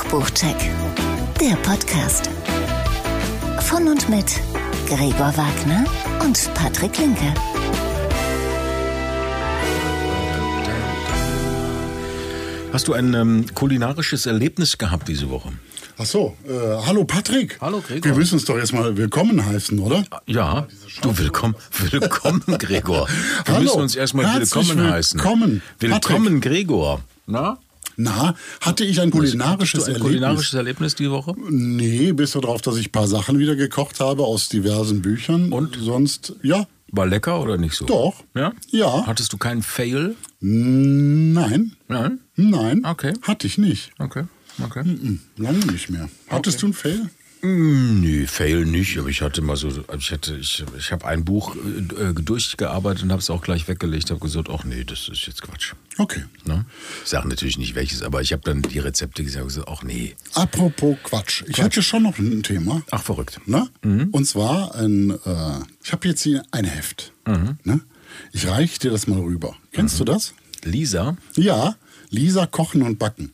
Kochbuchcheck, der Podcast. Von und mit Gregor Wagner und Patrick Linke. Hast du ein ähm, kulinarisches Erlebnis gehabt diese Woche? Ach so, äh, hallo Patrick. Hallo, Gregor. Wir müssen uns doch erstmal willkommen heißen, oder? Ja, du willkommen, willkommen, Gregor. Wir Hallo, müssen uns erstmal herzlich willkommen heißen. willkommen, Willkommen, Gregor. Na? Na, hatte ich ein kulinarisches Hattest du ein Erlebnis? kulinarisches Erlebnis die Woche? Nee, bis darauf, dass ich ein paar Sachen wieder gekocht habe aus diversen Büchern. Und? Sonst, ja, War lecker oder nicht so? Doch. Ja? Ja. Hattest du keinen Fail? nein, Nein? nein, Okay. hatte ich nicht. Okay. Okay. Lange nicht mehr. Hattest du einen Fail? Mm, Nee, Fail nicht, aber ich hatte mal so, ich hatte, ich, ich habe ein Buch äh, durchgearbeitet und habe es auch gleich weggelegt, habe gesagt, ach nee, das ist jetzt Quatsch. Okay. Ne? Ich sage natürlich nicht welches, aber ich habe dann die Rezepte gesagt und gesagt, ach nee. Apropos Quatsch. Ich hätte schon noch ein Thema. Ach, verrückt. Ne? Mhm. Und zwar ein, äh, ich habe jetzt hier ein Heft. Mhm. Ne? Ich reiche dir das mal rüber. Kennst du das? Lisa? Ja, Lisa Kochen und Backen.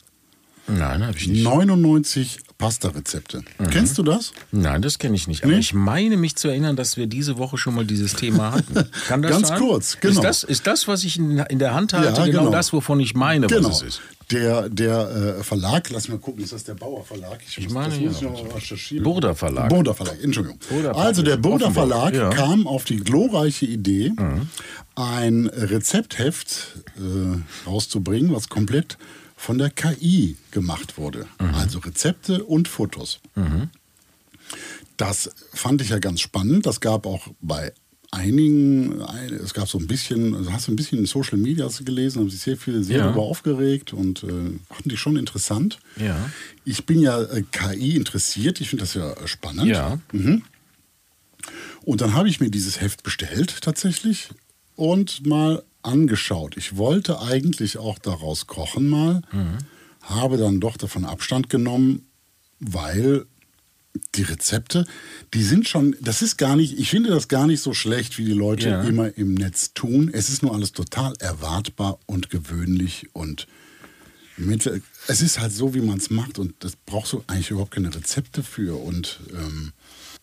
Nein, habe ich nicht. 99 Pasta-Rezepte. Mhm. Kennst du das? Nein, das kenne ich nicht. Aber Nee? ich meine mich zu erinnern, dass wir diese Woche schon mal dieses Thema hatten. Kann das Ganz sein? kurz, genau. Ist das, ist das was ich in, der Hand halte, Ja, genau, genau. das, wovon ich meine, Genau. was es ist? Der, der äh, Verlag, lass mal gucken, ist das der Bauer Verlag? Ich, muss, meine, das muss ja. ich noch recherchieren. Burda Verlag. Burda Verlag, Entschuldigung. Burda also der Burda Verlag ja. Mhm. kam auf die glorreiche Idee, ein Rezeptheft äh, rauszubringen, was komplett von der KI gemacht wurde. Mhm. Also Rezepte und Fotos. Das fand ich ja ganz spannend. Das gab auch bei einigen, ein- es gab so ein bisschen, also hast du ein bisschen in Social Media gelesen, haben sich sehr viele sehr Ja. darüber aufgeregt und äh, fanden die schon interessant. Ja. Ich bin ja äh, KI interessiert, ich finde das ja äh, spannend. Ja. Und dann habe ich mir dieses Heft bestellt tatsächlich und mal angeschaut. Ich wollte eigentlich auch daraus kochen mal, habe dann doch davon Abstand genommen, weil die Rezepte, die sind schon, das ist gar nicht, ich finde das gar nicht so schlecht, wie die Leute Ja. immer im Netz tun. Es ist nur alles total erwartbar und gewöhnlich und mit, es ist halt so, wie man es macht und das brauchst du eigentlich überhaupt keine Rezepte für und ähm,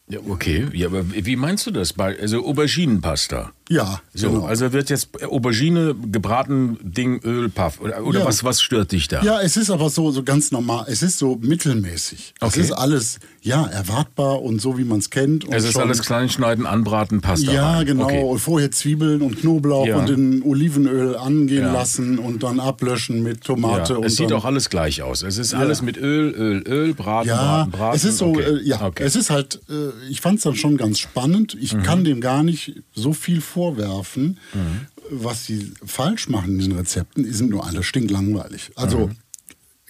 Ja, okay. Ja, aber wie meinst du das? Also Auberginenpasta. ja, So, genau. also wird jetzt Aubergine, gebraten, Ding, Öl, Paff. Oder, oder Ja. was, was stört dich da? Ja, es ist aber so, so ganz normal. Es ist so mittelmäßig. Okay. Es ist alles, ja, erwartbar und so, wie man es kennt. Und es ist alles kleinschneiden, anbraten, Pasta. Ja, rein. genau. Okay. Und vorher Zwiebeln und Knoblauch Ja. und in Olivenöl angehen Ja. lassen und dann ablöschen mit Tomate und es sieht auch alles gleich aus. Es ist alles mit Öl, Öl, Öl, braten, ja, braten, braten. es ist so, okay. äh, ja, Okay. es ist halt, äh, ich fand es dann schon ganz spannend. Ich Mhm. kann dem gar nicht so viel vorwerfen, was sie falsch machen in den Rezepten, sind nur alle stinklangweilig. Also Mhm.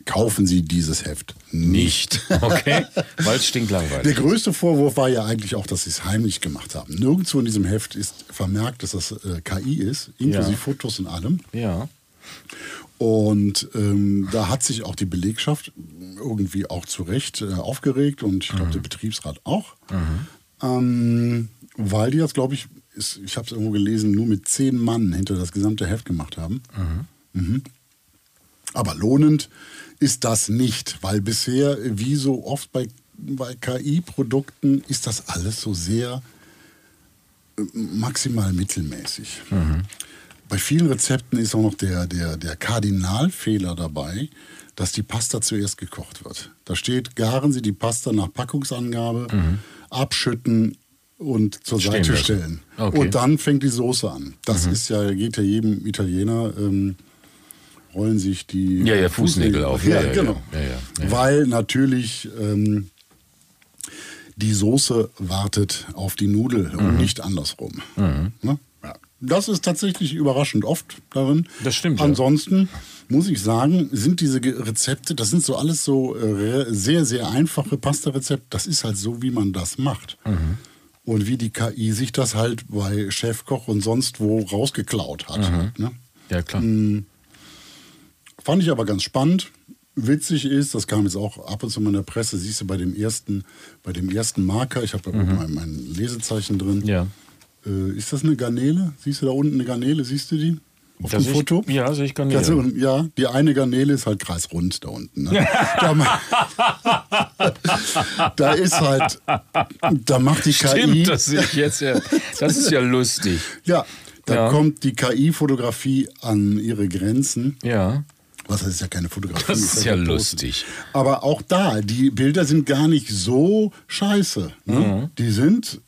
kaufen Sie dieses Heft nicht. Okay, weil es stinkt Der langweilig. größte Vorwurf war ja eigentlich auch, dass sie es heimlich gemacht haben. Nirgendwo in diesem Heft ist vermerkt, dass das äh, KI ist, inklusive Ja. Fotos und allem. Ja. Und ähm, da hat sich auch die Belegschaft irgendwie auch zu Recht äh, aufgeregt und ich glaube, der Betriebsrat auch. Ähm, weil die das, glaube ich, ist, ich habe es irgendwo gelesen, nur mit zehn Mann hinter das gesamte Heft gemacht haben. Mhm. Aber lohnend ist das nicht, weil bisher, wie so oft bei, bei KI-Produkten, ist das alles so sehr äh, maximal mittelmäßig. Bei vielen Rezepten ist auch noch der, der, der Kardinalfehler dabei, dass die Pasta zuerst gekocht wird. Da steht, garen Sie die Pasta nach Packungsangabe, abschütten und zur Stehen Seite lassen. stellen. Okay. Und dann fängt die Soße an. Das ist ja, geht ja jedem Italiener, ähm, rollen sich die Ja, ja, Fußnägel auf. Ja, Ja, genau. ja. Ja, ja, ja. Weil natürlich ähm, die Soße wartet auf die Nudel Mhm. und nicht andersrum. Ne? Ja. Das ist tatsächlich überraschend oft darin. Das stimmt, ja. Muss ich sagen, sind diese Rezepte, das sind so alles so äh, sehr, sehr einfache Pasta-Rezepte. Das ist halt so, wie man das macht. Mhm. Und wie die KI sich das halt bei Chefkoch und sonst wo rausgeklaut hat. Mhm. Ne? Ja, klar. Fand ich aber ganz spannend. Witzig ist, das kam jetzt auch ab und zu mal in der Presse, siehst du bei dem ersten, bei dem ersten Marker, ich habe da mein, mein Lesezeichen drin. Ja. Äh, ist das eine Garnele? Siehst du da unten eine Garnele? Siehst du die? Auf Da dem ich- Foto? ja, sehe ich Garnelen. Also, ja, die eine Garnele ist halt kreisrund da unten. Ne? da, ist halt, da macht die KI. Stimmt, das sehe ich jetzt ja. Das ist ja lustig. Ja, da Ja. kommt die KI-Fotografie an ihre Grenzen. Ja. Was das ist ja keine Fotografie. Das ist ja lustig. Aber auch da, die Bilder sind gar nicht so scheiße. Ne? Mhm. Die sind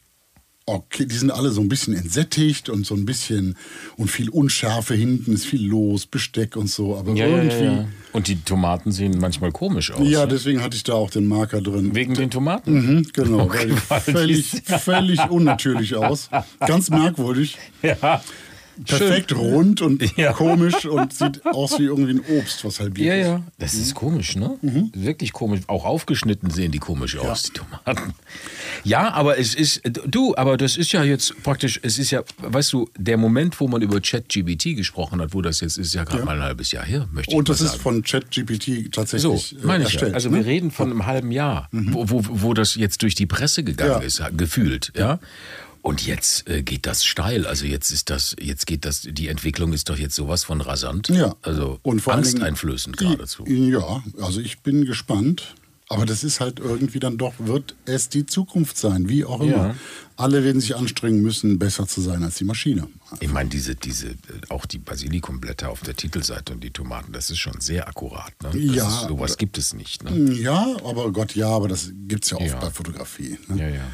okay, die sind alle so ein bisschen entsättigt und so ein bisschen und viel Unschärfe hinten ist viel los, Besteck und so. Aber Ja, irgendwie. ja, ja. Und die Tomaten sehen manchmal komisch aus. Ja, ne? deswegen hatte ich da auch den Marker drin. Wegen den Tomaten? Mhm, genau, weil völlig, völlig unnatürlich aus. Ganz merkwürdig. Ja. Perfekt rund und Ja. komisch und sieht aus wie irgendwie ein Obst, was halbiert Ja, ist. ja. Das ist komisch, ne? Wirklich komisch. Auch aufgeschnitten sehen die komisch aus, die Tomaten. Ja, aber es ist, du, aber das ist ja jetzt praktisch, es ist ja, weißt du, der Moment, wo man über ChatGPT gesprochen hat, wo das jetzt ist, ja gerade mal ein halbes Jahr her, möchte ich Und das ist von ChatGPT So, tatsächlich äh, meine ich ja. erstellt. Also ne? wir reden von einem halben Jahr, wo, wo, wo das jetzt durch die Presse gegangen Ja. ist, gefühlt, ja. Und jetzt äh, geht das steil. Also jetzt ist das, jetzt geht das, die Entwicklung ist doch jetzt sowas von rasant. Ja. Also Und vor allen Dingen- angsteinflößend geradezu. Ja, also ich bin gespannt. Aber das ist halt irgendwie dann doch, wird es die Zukunft sein, wie auch immer. Ja. Alle werden sich anstrengen müssen, besser zu sein als die Maschine. Ich meine, diese, diese, äh, auch die Basilikumblätter auf der Titelseite und die Tomaten, das ist schon sehr akkurat. Ne? Das Ja. Ist, sowas gibt es nicht. Ne? Ja, aber Gott, ja, aber das gibt es ja oft Ja. bei Fotografie. Ne? Ja, ja.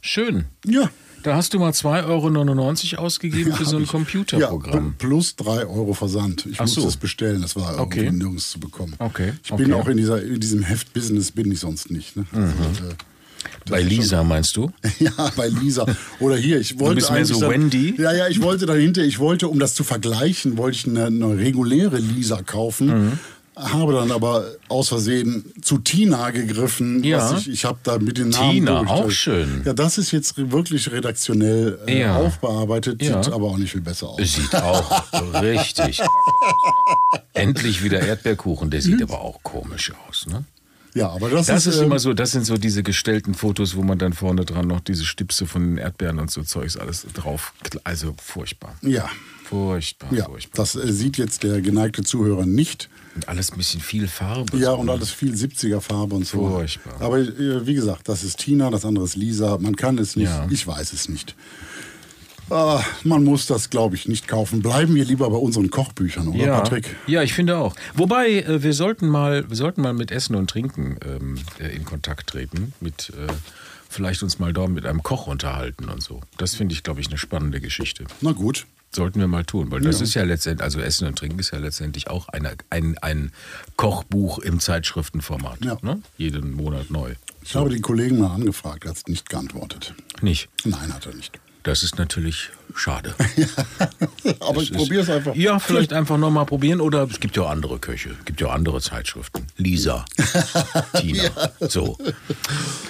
Schön. Ja. Da hast du mal 2,99 Euro ausgegeben für so ein. Computerprogramm. Ja, plus 3 Euro Versand. Ich Ach musste so. es bestellen, das war irgendwie Okay. nirgends zu bekommen. Okay, Ich bin okay. Mhm. auch in, dieser, in diesem Heft-Business, bin ich sonst nicht. Ne? Also, äh, Bei ist schon- Lisa meinst du? Ja, bei Lisa. Oder hier, ich wollte bist mehr so dann, Wendy? Ja, ja, ich wollte dahinter, ich wollte, um das zu vergleichen, wollte ich eine, eine reguläre Lisa kaufen. Mhm. Habe dann aber aus Versehen zu Tina gegriffen. Ja. Was ich ich habe da mit den Namen Tina, durch- auch schön. Ja, das ist jetzt wirklich redaktionell äh, Ja. aufbearbeitet, Ja. sieht aber auch nicht viel besser aus. Sieht auch richtig. Endlich wieder Erdbeerkuchen, der sieht aber auch komisch aus. Ne? Ja, aber das, Das ist ähm, immer so, das sind so diese gestellten Fotos, wo man dann vorne dran noch diese Stipse von den Erdbeeren und so Zeugs alles drauf. Also furchtbar. Ja, Furchtbar, ja, furchtbar. das äh, sieht jetzt der geneigte Zuhörer nicht. Und alles ein bisschen viel Farbe. Ja, und alles viel 70er Farbe und so. Furchtbar. Aber äh, wie gesagt, das ist Tina, das andere ist Lisa. Man kann es nicht, Ja. ich weiß es nicht. Ah, man muss das, glaube ich, nicht kaufen. Bleiben wir lieber bei unseren Kochbüchern, oder ja, Patrick? Ja, ich finde auch. Wobei, äh, wir sollten mal, wir sollten mal mit Essen und Trinken ähm, äh, in Kontakt treten. Mit äh, vielleicht uns mal da mit einem Koch unterhalten und so. Das finde ich, glaube ich, eine spannende Geschichte. Na gut. Sollten wir mal tun, weil das ist ja letztendlich, also Essen und Trinken ist ja letztendlich auch eine, ein, ein Kochbuch im Zeitschriftenformat. Ja. Ne? Jeden Monat neu. Ich habe den Kollegen mal angefragt, er hat nicht geantwortet. Nicht. Nein, hat er nicht. Das ist natürlich schade. Aber ich ist- probiere es einfach. Ja, vielleicht einfach nochmal probieren oder es gibt ja auch andere Köche, es gibt ja auch andere Zeitschriften. Lisa, Tina, so.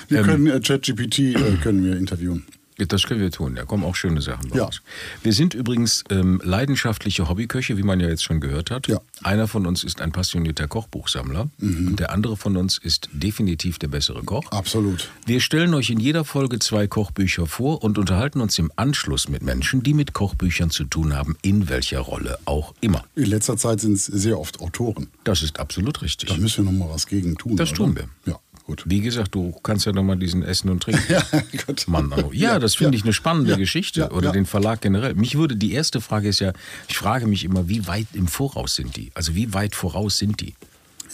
Wir können äh, ChatGPT äh, können wir interviewen. Das können wir tun, da kommen auch schöne Sachen Ja. raus. Wir sind übrigens ähm, leidenschaftliche Hobbyköche, wie man ja jetzt schon gehört hat. Ja. Einer von uns ist ein passionierter Kochbuchsammler und der andere von uns ist definitiv der bessere Koch. Absolut. Wir stellen euch in jeder Folge zwei Kochbücher vor und unterhalten uns im Anschluss mit Menschen, die mit Kochbüchern zu tun haben, in welcher Rolle auch immer. In letzter Zeit sind es sehr oft Autoren. Das ist absolut richtig. Da müssen wir noch mal was gegen tun. Das oder? tun wir. Ja, gut. Wie gesagt, du kannst ja nochmal diesen Essen und Trinken. Ja, gut. Mann, oh. ja, das finde ja. ich eine spannende Ja, Geschichte. ja, Oder den Verlag generell. Mich würde, die erste Frage ist ja, ich frage mich immer, wie weit im Voraus sind die? Also wie weit voraus sind die?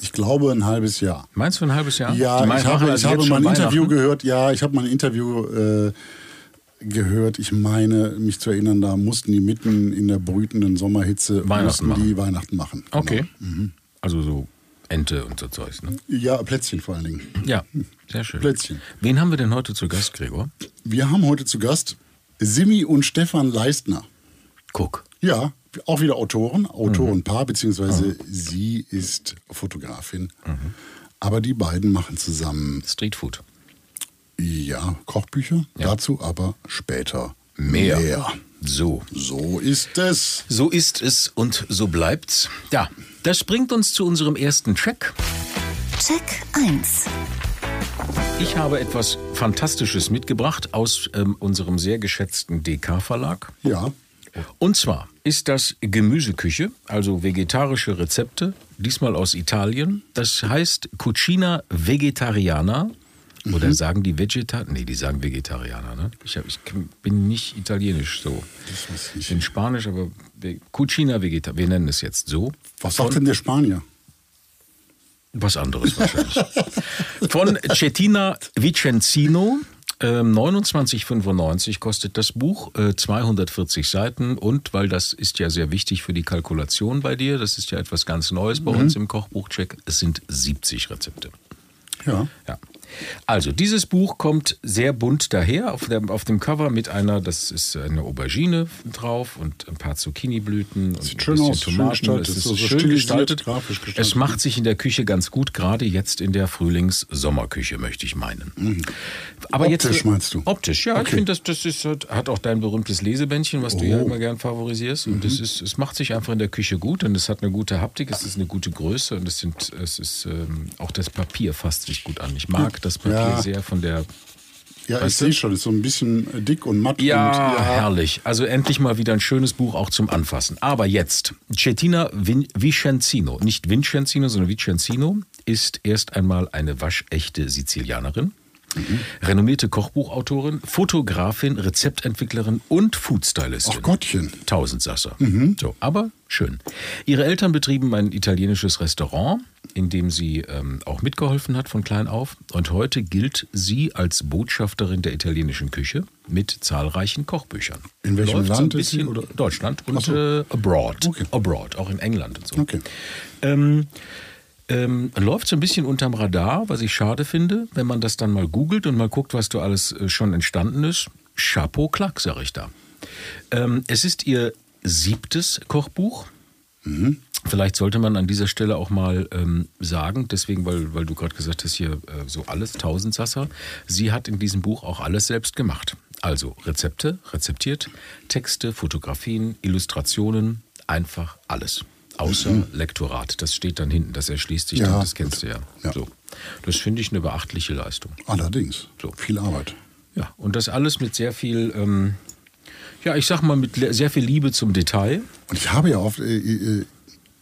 Ich glaube ein halbes Jahr. Meinst du ein halbes Jahr? Ja, ich habe, also ich habe mal ein Interview gehört. Ja, ich habe mal ein Interview äh, gehört. Ich meine, mich zu erinnern, da mussten die mitten in der brütenden Sommerhitze Weihnachten die Weihnachten machen. Genau. Okay. Also so Ente und so Zeugs, ne? Ja, Plätzchen vor allen Dingen. Ja, sehr schön. Plätzchen. Wen haben wir denn heute zu Gast, Gregor? Wir haben heute zu Gast Simi und Stefan Leistner. Guck. Ja, auch wieder Autoren, Autorenpaar, Mhm. beziehungsweise sie ist Fotografin. Aber die beiden machen zusammen, Streetfood. ja, Kochbücher. Ja. Dazu aber später Mehr. mehr. So. So ist es. So ist es und so bleibt's. Ja, das bringt uns zu unserem ersten Check. Check 1. Ich habe etwas Fantastisches mitgebracht aus ähm, unserem sehr geschätzten DK-Verlag. Ja. Und zwar ist das Gemüseküche, also vegetarische Rezepte, diesmal aus Italien. Das heißt Cucina Vegetariana. Oder sagen die Vegetar... Nee, die sagen Vegetarianer. Ne? Ich, hab, ich bin nicht italienisch so. Weiß Ich bin Spanisch, aber Cucina Vegetariana. Wir nennen es jetzt so. Was sagt denn der Spanier? Was anderes wahrscheinlich. Von Cettina Vicenzino. Ähm, 29,95 kostet das Buch, äh, 240 Seiten und weil das ist ja sehr wichtig für die Kalkulation bei dir, das ist ja etwas ganz Neues bei uns im Kochbuchcheck, es sind 70 Rezepte. Ja. Ja. Also, dieses Buch kommt sehr bunt daher auf, der, auf dem Cover mit einer, das ist eine Aubergine drauf und ein paar Zucchiniblüten und Sieht ein schön bisschen aus, schön Tomaten. gestaltet, es ist so- schön gestaltet. grafisch gestaltet. Es macht sich in der Küche ganz gut, gerade jetzt in der Frühlings-Sommerküche, möchte ich meinen. Aber Optisch jetzt, meinst du? Optisch, ja. Ich Okay. finde, das, das ist, hat auch dein berühmtes Lesebändchen, was du ja Oh. immer gern favorisierst. Und Mhm. das ist, es macht sich einfach in der Küche gut und es hat eine gute Haptik, es ist eine gute Größe und es, sind, es ist ähm, auch das Papier fasst sich gut an. Ich mag das Papier Ja. sehr von der Ja, ich Weißt sehe schon, ist so ein bisschen dick und matt. ja, und, herrlich. Also endlich mal wieder ein schönes Buch auch zum Anfassen. Aber jetzt, Cettina Vin Vicenzino, nicht Vincenzino, sondern Vicenzino, ist erst einmal eine waschechte Sizilianerin. Renommierte Kochbuchautorin, Fotografin, Rezeptentwicklerin und Foodstylistin. Ach Gottchen. Tausendsasser. So, aber schön. Ihre Eltern betrieben ein italienisches Restaurant, in dem sie ähm, auch mitgeholfen hat von klein auf. Und heute gilt sie als Botschafterin der italienischen Küche mit zahlreichen Kochbüchern. In welchem Läuft so Land ist sie, oder? Deutschland und so. äh, abroad. Okay. Abroad, auch in England und so. Okay. Ähm, ähm, läuft so ein bisschen unterm Radar, was ich schade finde, wenn man das dann mal googelt und mal guckt, was da alles äh, schon entstanden ist. Chapeau Klack, sag ich da. Ähm, es ist ihr siebtes Kochbuch. Vielleicht sollte man an dieser Stelle auch mal ähm, sagen, deswegen, weil, weil du gerade gesagt hast, hier äh, so alles, Tausendsasser. Sie hat in diesem Buch auch alles selbst gemacht. Also Rezepte, rezeptiert, Texte, Fotografien, Illustrationen, einfach alles. Außer Lektorat. Das steht dann hinten, das erschließt sich Ja, dann, das kennst du ja. Ja. So. Das finde ich eine beachtliche Leistung. Allerdings. So. Viel Arbeit. Ja, und das alles mit sehr viel, ähm, ja, ich sag mal, mit sehr viel Liebe zum Detail. Und ich habe ja oft, äh, äh,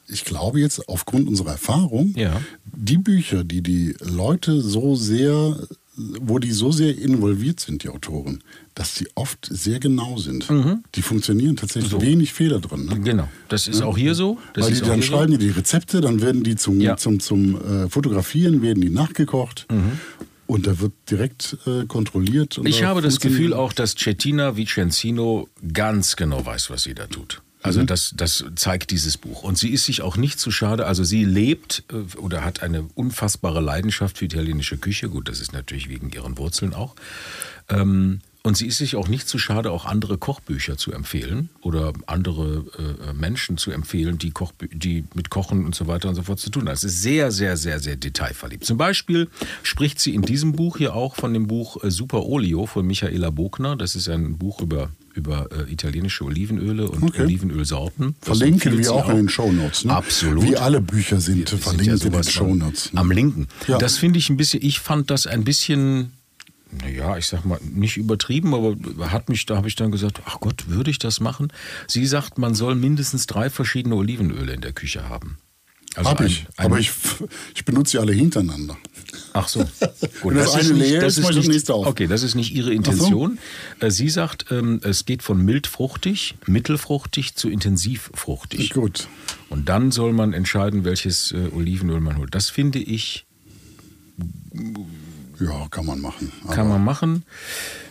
ich glaube jetzt aufgrund unserer Erfahrung, Ja. die Bücher, die die Leute so sehr, wo die so sehr involviert sind, die Autoren, dass die oft sehr genau sind. Die funktionieren tatsächlich wenig Fehler drin. Ne? Genau, das ist auch hier so. Das Weil die dann schreiben die die Rezepte, dann werden die zum, Ja. zum, zum äh, Fotografieren, werden die nachgekocht Mhm. Und da wird direkt äh, kontrolliert. Ich habe das Gefühl auch, dass Cettina Vicenzino ganz genau weiß, was sie da tut. Also Mhm. das, das zeigt dieses Buch. Und sie ist sich auch nicht zu schade. Also sie lebt äh, oder hat eine unfassbare Leidenschaft für italienische Küche. Gut, das ist natürlich wegen ihren Wurzeln auch. Ähm, und sie ist sich auch nicht zu schade, auch andere Kochbücher zu empfehlen oder andere äh, Menschen zu empfehlen, die, Kochbü die mit Kochen und so weiter und so fort zu tun haben. Es ist sehr, sehr, sehr, sehr detailverliebt. Zum Beispiel spricht sie in diesem Buch hier auch von dem Buch äh, Super Olio von Michaela Bogner. Das ist ein Buch über, über äh, italienische Olivenöle und Okay. Olivenölsorten. Das Verlinken wir sie auch in den Shownotes. Ne? Absolut. Wie alle Bücher sind, Wir sind verlinkt ja in den Shownotes. Ne? Am Linken. Ja. Das finde ich ein bisschen, ich fand das ein bisschen, naja, ich sag mal, nicht übertrieben, aber hat mich, da habe ich dann gesagt, ach Gott, würde ich das machen? Sie sagt, man soll mindestens drei verschiedene Olivenöle in der Küche haben. Also Hab ein- ich, ein- aber ich, ich benutze sie alle hintereinander. Ach so. Gut, Wenn das eine leer ist, ich das nicht, nächste auf. Okay, das ist nicht Ihre Intention. Äh, Sie sagt, ähm, es geht von mildfruchtig, mittelfruchtig zu intensivfruchtig. Gut. Und dann soll man entscheiden, welches äh, Olivenöl man holt. Das finde ich, Ja, kann man machen. kann man machen.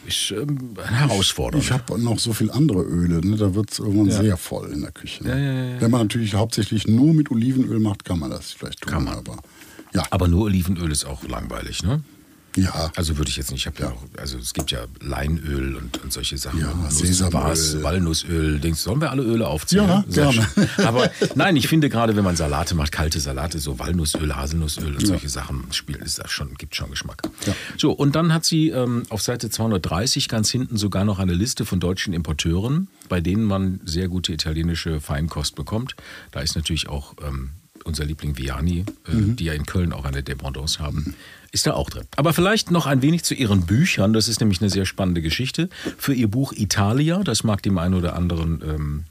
Ist ähm, herausfordernd. Ich habe noch so viele andere Öle, ne? da wird es irgendwann Ja. sehr voll in der Küche. Ne? Ja, ja. Wenn man natürlich hauptsächlich nur mit Olivenöl macht, kann man das vielleicht tun. Kann man. Aber ja, Aber nur Olivenöl ist auch langweilig, ne? Ja. Also würde ich jetzt nicht, ich habe ja. auch, also es gibt ja Leinöl und, und solche Sachen. Ja, Sesamöl. Walnussöl, denkst du, sollen wir alle Öle aufzählen? Ja, Sehr gerne. schön. Aber nein, ich finde gerade, wenn man Salate macht, kalte Salate, so Walnussöl, Haselnussöl und solche Sachen, spielt, ist das schon, gibt schon Geschmack. Ja. So, und dann hat sie ähm, auf Seite 230 ganz hinten sogar noch eine Liste von deutschen Importeuren, bei denen man sehr gute italienische Feinkost bekommt. Da ist natürlich auch ähm, unser Liebling Viani, äh, Mhm. die ja in Köln auch eine Dependance haben, ist da auch drin. Aber vielleicht noch ein wenig zu ihren Büchern. Das ist nämlich eine sehr spannende Geschichte. Für ihr Buch Italia, das mag dem einen oder anderen ähm,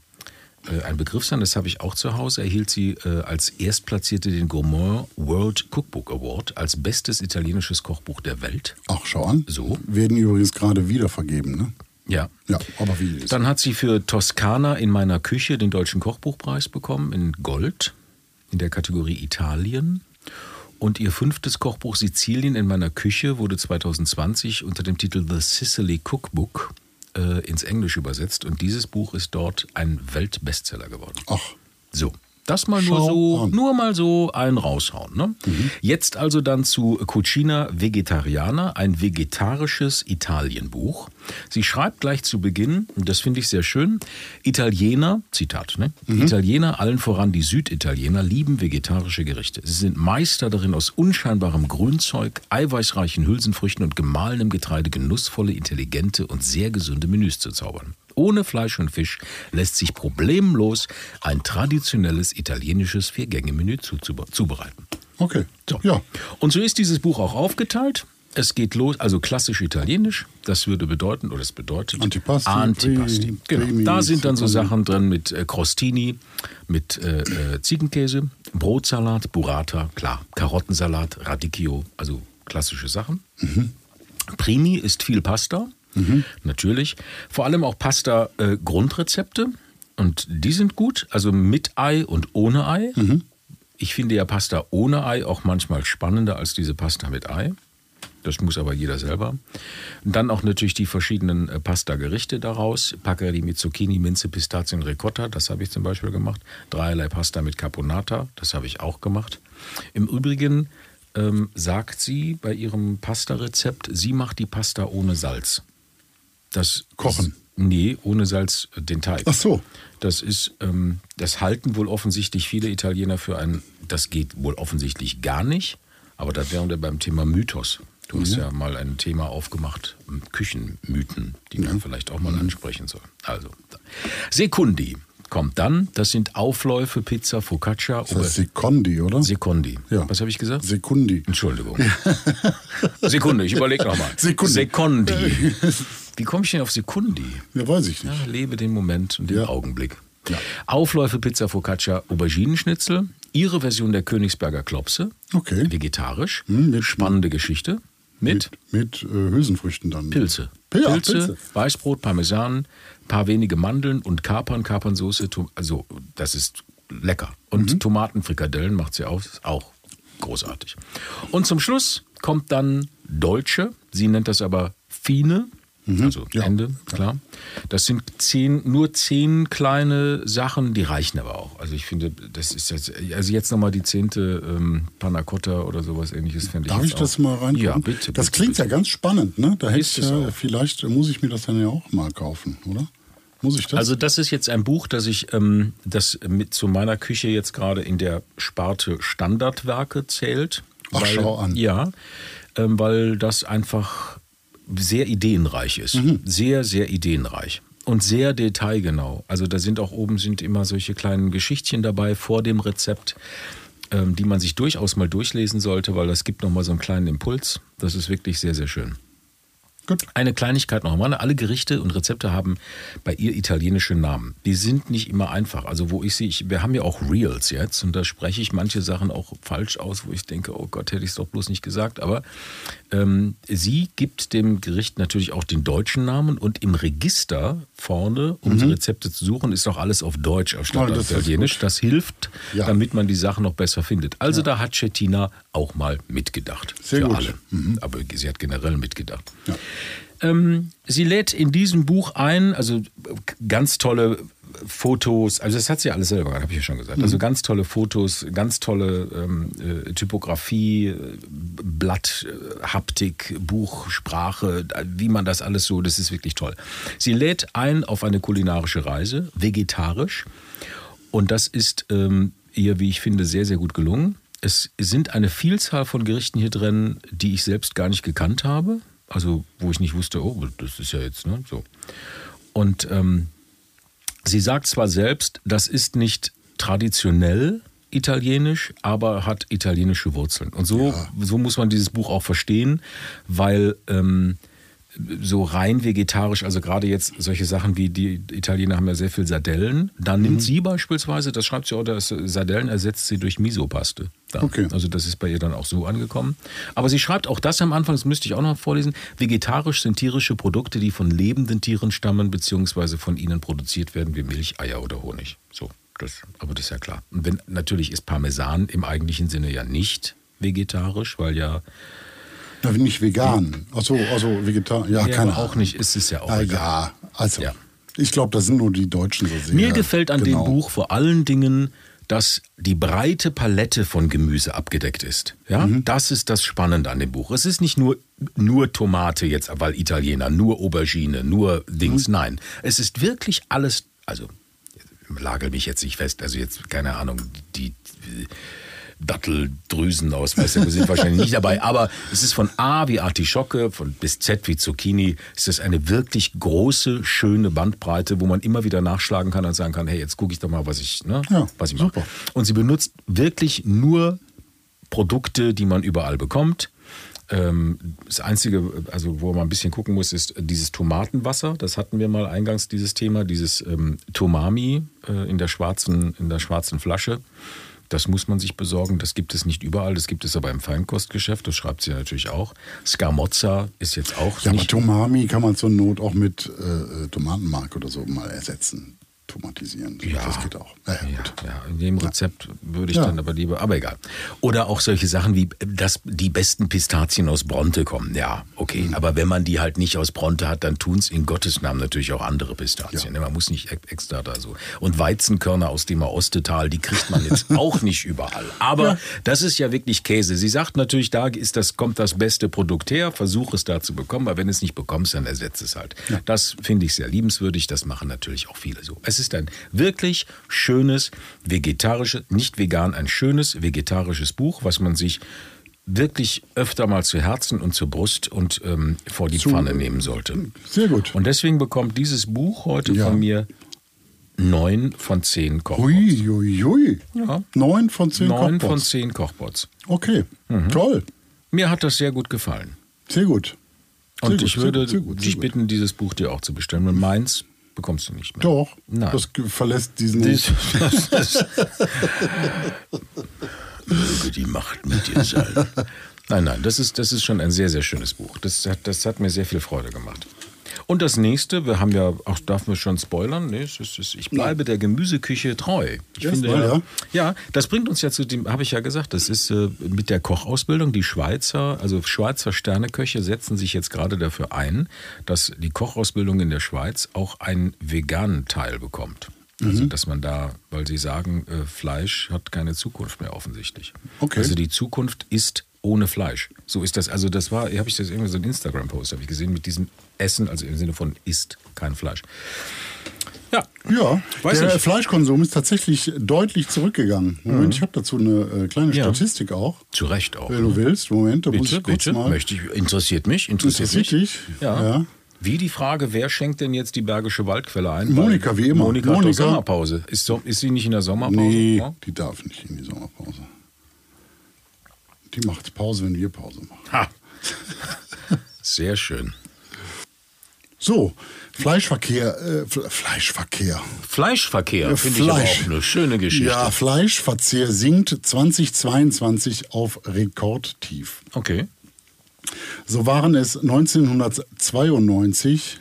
äh, ein Begriff sein, das habe ich auch zu Hause, erhielt sie äh, als Erstplatzierte den Gourmand World Cookbook Award als bestes italienisches Kochbuch der Welt. Ach, schau an. So. Werden übrigens gerade wieder vergeben, ne? Ja. Ja, aber wie ist Dann hat sie für Toskana in meiner Küche den Deutschen Kochbuchpreis bekommen in Gold in der Kategorie Italien. Und ihr fünftes Kochbuch Sizilien in meiner Küche wurde 2020 unter dem Titel The Sicily Cookbook äh, ins Englische übersetzt. Und dieses Buch ist dort ein Weltbestseller geworden. Ach, So, das mal nur Schau so, an. nur mal so einen raushauen. Ne? Jetzt also dann zu Cucina Vegetariana, ein vegetarisches Italienbuch. Sie schreibt gleich zu Beginn, und das finde ich sehr schön, Italiener, Zitat, ne? Italiener, allen voran die Süditaliener, lieben vegetarische Gerichte. Sie sind Meister darin, aus unscheinbarem Grünzeug, eiweißreichen Hülsenfrüchten und gemahlenem Getreide genussvolle, intelligente und sehr gesunde Menüs zu zaubern. Ohne Fleisch und Fisch lässt sich problemlos ein traditionelles italienisches Vier-Gänge-Menü zubereiten. okay. So. Ja. Und so ist dieses Buch auch aufgeteilt. Es geht los, also klassisch italienisch. Das würde bedeuten, oder es bedeutet Antipasti, Antipasti. Pri- Genau. Primi, Da sind dann so. Sachen drin mit äh, Crostini, mit äh, äh, Ziegenkäse, Brotsalat, Burrata, klar, Karottensalat, Radicchio, also klassische Sachen. Primi ist viel Pasta, natürlich. Vor allem auch Pasta-Grundrezepte. und die sind gut, also mit Ei und ohne Ei. Ich finde ja Pasta ohne Ei auch manchmal spannender als diese Pasta mit Ei. Das muss aber jeder selber. Und dann auch natürlich die verschiedenen äh, Pasta-Gerichte daraus. Paccheri mit Zucchini, Minze, Pistazien, Ricotta. Das habe ich zum Beispiel gemacht. Dreierlei Pasta mit Caponata. Das habe ich auch gemacht. Im Übrigen ähm, sagt sie bei ihrem Pasta-Rezept, sie macht die Pasta ohne Salz. Das Kochen? Nee, ohne Salz äh, den Teig. Ach so. Das ist, ähm, das halten wohl offensichtlich viele Italiener für ein, das geht wohl offensichtlich gar nicht. Aber da wären wir beim Thema Mythos. Du hast ja mal ein Thema aufgemacht, ähm, Küchenmythen, die man vielleicht auch mal ansprechen soll. Also. Sekundi kommt dann. Das sind Aufläufe, Pizza, Focaccia, Das heißt Secondi, oder? Sekondi. Ja. Was habe ich gesagt? Sekundi. Entschuldigung. Sekunde, ich überlege nochmal. Sekunde. Sekondi. Wie komme ich denn auf Sekundi? Ja, weiß ich Ja, nicht. lebe den Moment und den Ja. Augenblick. Ja. Aufläufe Pizza Focaccia Auberginenschnitzel. Ihre Version der Königsberger Klopse. Okay. Vegetarisch. Hm, mit- Spannende Geschichte. Mit, Mit äh, Hülsenfrüchten dann. Pilze. Pil- ach, Pilze, Pilze. Weißbrot, Parmesan, paar wenige Mandeln und Kapern, Kapernsoße. Also, das ist lecker. Und Mhm. Tomatenfrikadellen macht sie auch, ist auch großartig. Und zum Schluss kommt dann Deutsche. Sie nennt das aber Fine. Also Mhm. Ja. Ende, klar. Das sind zehn, nur zehn kleine Sachen, die reichen aber auch. Also ich finde, das ist jetzt, also jetzt nochmal die zehnte ähm, Panna Cotta oder sowas ähnliches, fände ich Darf ich das auch. mal reingucken? Ja, bitte. Das bitte, klingt bitte. ja ganz spannend, ne? Da hätte Ist ich es ja, auch. vielleicht muss ich mir das dann ja auch mal kaufen, oder? Muss ich das? Also das ist jetzt ein Buch, das ich ähm, das mit zu meiner Küche jetzt gerade in der Sparte Standardwerke zählt. Ach, schau an. Ja, ähm, weil das einfach sehr ideenreich ist. Mhm. Sehr, sehr ideenreich. Und sehr detailgenau. Also da sind auch oben sind immer solche kleinen Geschichtchen dabei vor dem Rezept, ähm, die man sich durchaus mal durchlesen sollte, weil das gibt nochmal so einen kleinen Impuls. Das ist wirklich sehr, sehr schön. Gut. Eine Kleinigkeit noch einmal. Alle Gerichte und Rezepte haben bei ihr italienische Namen. Die sind nicht immer einfach. Also wo ich sie, ich, wir haben ja auch Reels jetzt und da spreche ich manche Sachen auch falsch aus, wo ich denke, oh Gott, hätte ich es doch bloß nicht gesagt. Aber ähm, sie gibt dem Gericht natürlich auch den deutschen Namen und im Register vorne, um die Rezepte zu suchen, ist auch alles auf Deutsch anstatt Oh, auf Italienisch. Das hilft, Ja. damit man die Sachen noch besser findet. Also da hat Cettina auch mal mitgedacht. Sehr für gut. alle. Aber sie hat generell mitgedacht. Ja. Ähm, sie lädt in diesem Buch ein, also ganz tolle Fotos, also das hat sie alles selber, habe ich ja schon gesagt. Also ganz tolle Fotos, ganz tolle ähm, äh, Typografie, äh, Blatt, äh, Haptik, Buchsprache, äh, wie man das alles so, das ist wirklich toll. Sie lädt ein auf eine kulinarische Reise, vegetarisch. Und das ist ähm, ihr, wie ich finde, sehr, sehr gut gelungen. Es sind eine Vielzahl von Gerichten hier drin, die ich selbst gar nicht gekannt habe. Also, wo ich nicht wusste, oh, das ist ja jetzt, ne? So. Und ähm, sie sagt zwar selbst, das ist nicht traditionell italienisch, aber hat italienische Wurzeln. Und so, so muss man dieses Buch auch verstehen, weil ähm, so rein vegetarisch, also gerade jetzt solche Sachen wie die Italiener haben ja sehr viel Sardellen. Da nimmt sie beispielsweise, das schreibt sie auch, dass Sardellen ersetzt sie durch Misopaste. Okay. Also das ist bei ihr dann auch so angekommen. Aber sie schreibt auch das am Anfang, das müsste ich auch noch vorlesen. Vegetarisch sind tierische Produkte, die von lebenden Tieren stammen, beziehungsweise von ihnen produziert werden, wie Milch, Eier oder Honig. So, das, aber das ist ja klar. Und wenn, natürlich ist Parmesan im eigentlichen Sinne ja nicht vegetarisch, weil ja Ja, nicht vegan. Achso, also vegetarisch. Ja, Ja, keine auch nicht, ist es ja auch Ah, egal. ja, also Ja. ich glaube, das sind nur die Deutschen so sehr. Mir gefällt an genau. dem Buch vor allen Dingen, dass die breite Palette von Gemüse abgedeckt ist. Ja, Mhm. das ist das Spannende an dem Buch. Es ist nicht nur nur Tomate jetzt, weil Italiener, nur Aubergine, nur Dings. Mhm. Nein, es ist wirklich alles. Also lagel mich jetzt nicht fest. Also jetzt keine Ahnung die. die Datteldrüsen aus, weiß der sind wahrscheinlich nicht dabei, aber es ist von A wie Artischocke, von bis Z wie Zucchini, es ist eine wirklich große, schöne Bandbreite, wo man immer wieder nachschlagen kann und sagen kann, hey, jetzt gucke ich doch mal, was ich, ne, Ja, was ich mache. Und sie benutzt wirklich nur Produkte, die man überall bekommt. Ähm, Das Einzige, also wo man ein bisschen gucken muss, ist dieses Tomatenwasser. Das hatten wir mal eingangs, dieses Thema, dieses ähm, Tomami äh, in, der schwarzen, in der schwarzen Flasche. Das muss man sich besorgen. Das gibt es nicht überall. Das gibt es aber im Feinkostgeschäft. Das schreibt sie natürlich auch. Scamozza ist jetzt auch Ja, aber. Tomami kann man zur Not auch mit äh, Tomatenmark oder so mal ersetzen. Tomatisieren. Ja. Das geht auch. Ja, gut. ja, in dem Rezept würde ich Ja. dann aber lieber, aber egal. Oder auch solche Sachen wie, dass die besten Pistazien aus Bronte kommen. Ja, okay. Mhm. Aber wenn man die halt nicht aus Bronte hat, dann tun es in Gottes Namen natürlich auch andere Pistazien. Ja. Man muss nicht ex- extra da so. Und Weizenkörner aus dem Ostetal, die kriegt man jetzt auch nicht überall. Aber das ist ja wirklich Käse. Sie sagt natürlich, da ist das, kommt das beste Produkt her, versuch es da zu bekommen, aber wenn es nicht bekommst, dann ersetzt es halt. Das finde ich sehr liebenswürdig, das machen natürlich auch viele so. Es ist ein wirklich schönes, vegetarisches, nicht vegan, ein schönes vegetarisches Buch, was man sich wirklich öfter mal zu Herzen und zur Brust und ähm, vor die Zu- Pfanne nehmen sollte. Sehr gut. Und deswegen bekommt dieses Buch heute Ja. von mir neun von zehn Kochbots. Hui, hui, hui. Ja. Neun von zehn Neun von Kochbots. zehn Kochbots. Okay, Mhm. toll. Mir hat das sehr gut gefallen. Sehr gut. Sehr Und gut, ich würde gut, dich bitten, dieses Buch dir auch zu bestellen. Und meins bekommst du nicht mehr. Doch, Nein. das verlässt diesen. Das, das, das, Möge die Macht mit dir sein. Nein, nein, das ist, das ist schon ein sehr, sehr schönes Buch. Das hat, das hat mir sehr viel Freude gemacht. Und das nächste, wir haben ja, auch darf man schon spoilern, nee, es ist, es- ich bleibe der Gemüseküche treu. Ich finde Erstmal, ja, ja. ja, das bringt uns ja zu dem, habe ich ja gesagt, das ist äh, mit der Kochausbildung, die Schweizer, also Schweizer Sterneköche setzen sich jetzt gerade dafür ein, dass die Kochausbildung in der Schweiz auch einen veganen Teil bekommt. Mhm. Also, dass man da, weil sie sagen, äh, Fleisch hat keine Zukunft mehr offensichtlich. Okay. Also die Zukunft ist ohne Fleisch. So ist das. Also das war, habe ich das irgendwie so ein Instagram-Post, habe ich gesehen, mit diesem Essen, also im Sinne von isst kein Fleisch. Ja, Ja, Weiß der nicht. Fleischkonsum ist tatsächlich deutlich zurückgegangen. Moment, ich habe dazu eine äh, kleine Ja. Statistik auch. zu Recht auch. Wenn du willst, Moment, da muss Bitte, ich kurz bitte. mal. Möchte ich, interessiert mich, interessiert, Interessiert mich. dich? Ja. Ja. Wie die Frage, wer schenkt denn jetzt die Bergische Waldquelle ein? Monika, wie immer. Monika, Monika. Sommerpause. Ist, ist sie nicht in der Sommerpause? Nee, die darf nicht in die Sommerpause. Die macht Pause, wenn wir Pause machen. Ha. Sehr schön. So, Fleischverkehr, äh, Fle- Fleischverkehr. Fleischverkehr finde ich aber auch eine schöne Geschichte. Ja, Fleischverzehr sinkt 2022 auf Rekordtief. Okay. So waren es 1992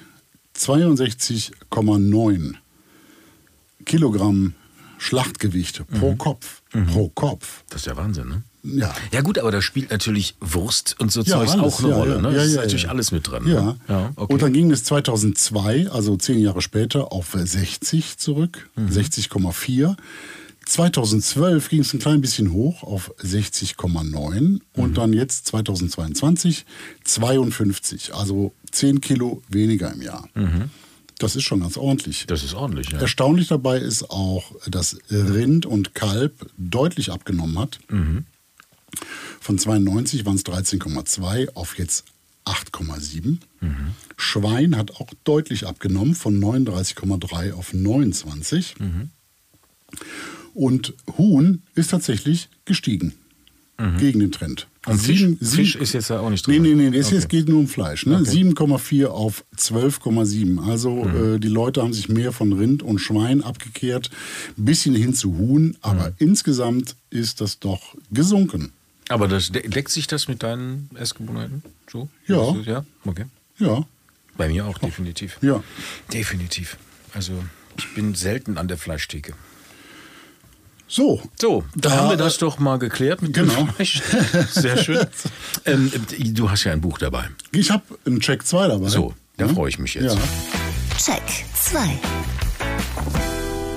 62,9 Kilogramm Schlachtgewicht pro Kopf. Pro Kopf. Das ist ja Wahnsinn, ne? Ja. Ja gut, aber da spielt natürlich Wurst und so Ja, Zeugs alles, auch eine ja, Rolle. ja. ne? Ja, das ist natürlich alles mit drin. Ja. Ne? okay. Und dann ging es 2002, also zehn Jahre später, auf 60 zurück, Mhm. 60,4. 2012 ging es ein klein bisschen hoch auf 60,9 und Mhm. dann jetzt 2022 52, also 10 Kilo weniger im Jahr. Das ist schon ganz ordentlich. Mhm. das ist ordentlich, ja. Erstaunlich dabei ist auch, dass Rind und Kalb deutlich abgenommen hat. Mhm. Von 92 waren es 13,2 auf jetzt 8,7. Mhm. Schwein hat auch deutlich abgenommen von 39,3 auf 29. Mhm. Und Huhn ist tatsächlich gestiegen. gegen den Trend. Und Fisch, Sieben- Fisch sieben- ist jetzt da auch nicht Nee, drin. nee, nee, es Okay. geht nur um Fleisch. Ne? 7,4 auf 12,7. Also Mhm. äh, die Leute haben sich mehr von Rind und Schwein abgekehrt, ein bisschen hin zu Huhn, aber Mhm. insgesamt ist das doch gesunken. Aber das de deckt sich das mit deinen Essgewohnheiten? So? Ja. Ja, okay. Ja, Bei mir auch, definitiv. ja. Definitiv. Also, ich bin selten an der Fleischtheke. So. So, da Da- haben wir das doch mal geklärt mit Genau. dem Fleisch. Sehr schön. ähm, du hast ja ein Buch dabei. Ich habe einen Check 2 dabei. So, da Hm? freue ich mich jetzt. Ja. Check 2.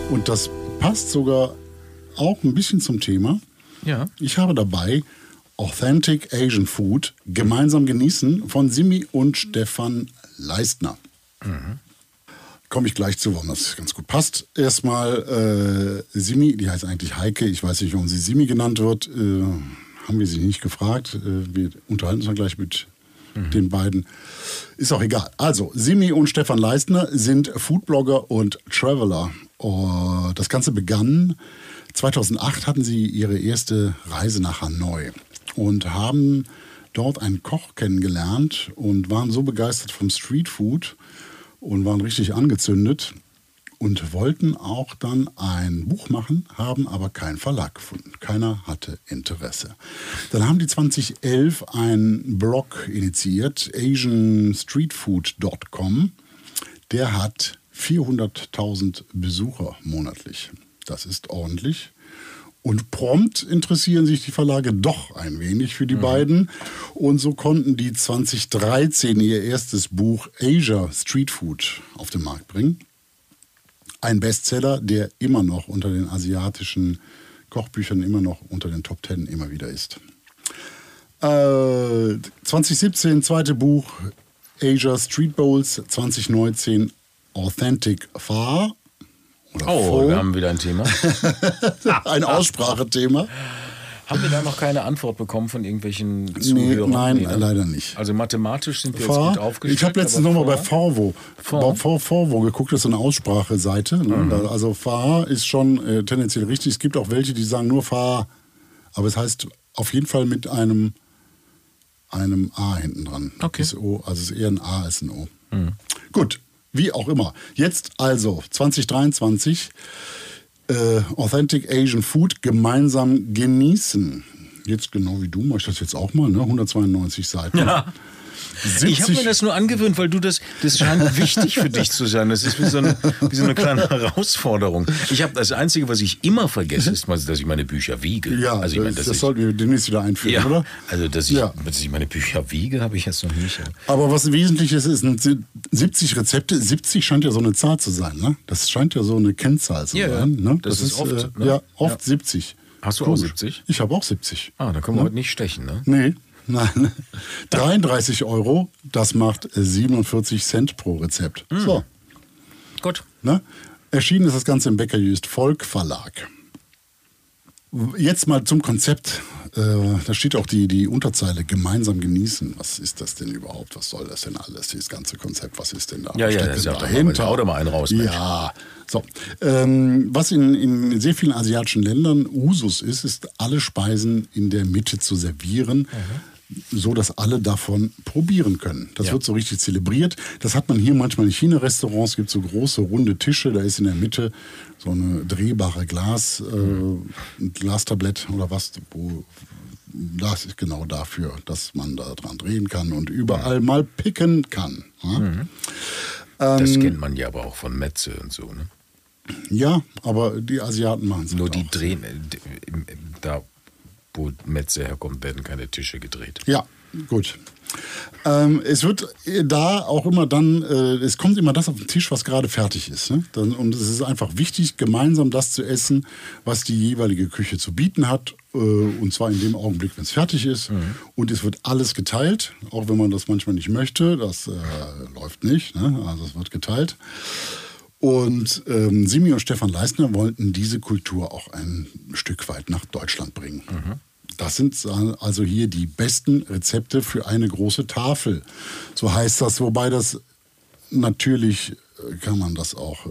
Und das passt sogar auch ein bisschen zum Thema. Ja. Ich habe dabei Authentic Asian Food gemeinsam genießen von Simi und Stefan Leistner. Komme ich gleich zu, warum das ganz gut passt. Erstmal äh, Simi, die heißt eigentlich Heike. Ich weiß nicht, warum sie Simi genannt wird. Äh, haben wir sie nicht gefragt. Äh, wir unterhalten uns dann gleich mit den beiden. Ist auch egal. Also, Simi und Stefan Leistner sind Foodblogger und Traveler. Oh, das Ganze begann 2008 hatten sie ihre erste Reise nach Hanoi und haben dort einen Koch kennengelernt und waren so begeistert vom Streetfood und waren richtig angezündet und wollten auch dann ein Buch machen, haben aber keinen Verlag gefunden. Keiner hatte Interesse. Dann haben die 2011 einen Blog initiiert, asianstreetfood.com. Der hat 400.000 Besucher monatlich. Das ist ordentlich. Und prompt interessieren sich die Verlage doch ein wenig für die beiden. Und so konnten die 2013 ihr erstes Buch Asia Street Food auf den Markt bringen. Ein Bestseller, der immer noch unter den asiatischen Kochbüchern immer noch unter den Top Ten immer wieder ist. Äh, 2017 zweite Buch Asia Street Bowls, 2019 Authentic Pho. Oder Oh, Pho. wir haben wieder ein Thema. ein Aussprachethema. haben wir da noch keine Antwort bekommen von irgendwelchen Nee, Zuhörern? nein, ne? leider nicht. Also mathematisch sind wir jetzt Pho. gut aufgestellt. Ich habe letztens nochmal bei Forvo, Pho. bei Forvo geguckt, das ist eine Ausspracheseite. Ne? Mhm. Da- Also Fa ist schon äh, tendenziell richtig. Es gibt auch welche, die sagen nur Fa, aber es heißt auf jeden Fall mit einem, einem A hinten dran. Okay. Mhm. Das O, also es ist eher ein A als ein O. Gut, wie auch immer. Jetzt also 2023 äh, Authentic Asian Food gemeinsam genießen. Jetzt genau wie du, mache ich das jetzt auch mal, ne? 192 Seiten. Ja. Ich habe 70 mir das nur angewöhnt, weil du das, das scheint wichtig für dich zu sein. Das ist wie so eine, wie so eine kleine Herausforderung. Ich habe das Einzige, was ich immer vergesse, ist, mal, dass ich meine Bücher wiege. Ja, also ich meine, das, das ich, sollten wir demnächst wieder einführen, ja, oder? also dass ich, Ja. dass ich meine Bücher wiege, habe ich jetzt noch nicht. Aber was wesentlich ist, ist sind 70 Rezepte. 70 scheint ja so eine Zahl zu sein, ne? Das scheint ja so eine Kennzahl zu Ja, ja. sein. Ne? Das ist oft, Äh, ne? Ja, oft Ja. 70. Hast du auch Komisch. 70? Ich habe auch 70. Ah, da können wir heute nicht stechen, ne? Nee, nein. 33 Euro, das macht 47 Cent pro Rezept. Hm. So, Gut. ne? Erschienen ist das Ganze im Becker Jüst Volk Verlag. Jetzt mal zum Konzept. Äh, da steht auch die, die Unterzeile gemeinsam genießen. Was ist das denn überhaupt? Was soll das denn alles? Dieses ganze Konzept, was ist denn da? Ja, ja, ja, dahinter? hau doch mal einen raus, Mensch. Ja, so. Ähm, was in, in sehr vielen asiatischen Ländern Usus ist, ist alle Speisen in der Mitte zu servieren. So dass alle davon probieren können. Das Ja. wird so richtig zelebriert. Das hat man hier manchmal in China-Restaurants. Es gibt so große runde Tische. Da ist in der Mitte so eine drehbare Glas, äh, Glastablett oder was, wo das ist genau dafür, dass man da dran drehen kann und überall mal picken kann. Ja? Das Ähm, kennt man ja aber auch von Metze und so, ne? Ja, aber die Asiaten machen es Nur halt die drehen, äh, da wo Metze herkommt, werden keine Tische gedreht. Ja, gut. Ähm, es wird da auch immer dann, äh, es kommt immer das auf den Tisch, was gerade fertig ist. Ne? Dann, und es ist einfach wichtig, gemeinsam das zu essen, was die jeweilige Küche zu bieten hat. Äh, und zwar in dem Augenblick, wenn es fertig ist. Und es wird alles geteilt, auch wenn man das manchmal nicht möchte. Das äh, läuft nicht. Ne? Also es wird geteilt. Und ähm, Simi und Stefan Leistner wollten diese Kultur auch ein Stück weit nach Deutschland bringen. Das sind also hier die besten Rezepte für eine große Tafel. So heißt das, wobei das natürlich äh, kann man das auch äh,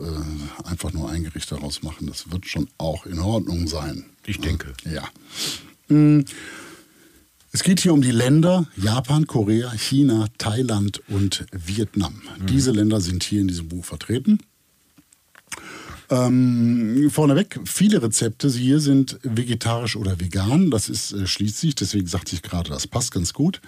einfach nur ein Gericht daraus machen. Das wird schon auch in Ordnung sein. Ich denke. Ja. Mm, Es geht hier um die Länder Japan, Korea, China, Thailand und Vietnam. Diese Länder sind hier in diesem Buch vertreten. Ähm, vorneweg, viele Rezepte hier sind vegetarisch oder vegan. Das ist äh, schließlich, deswegen sagte ich gerade, das passt ganz gut.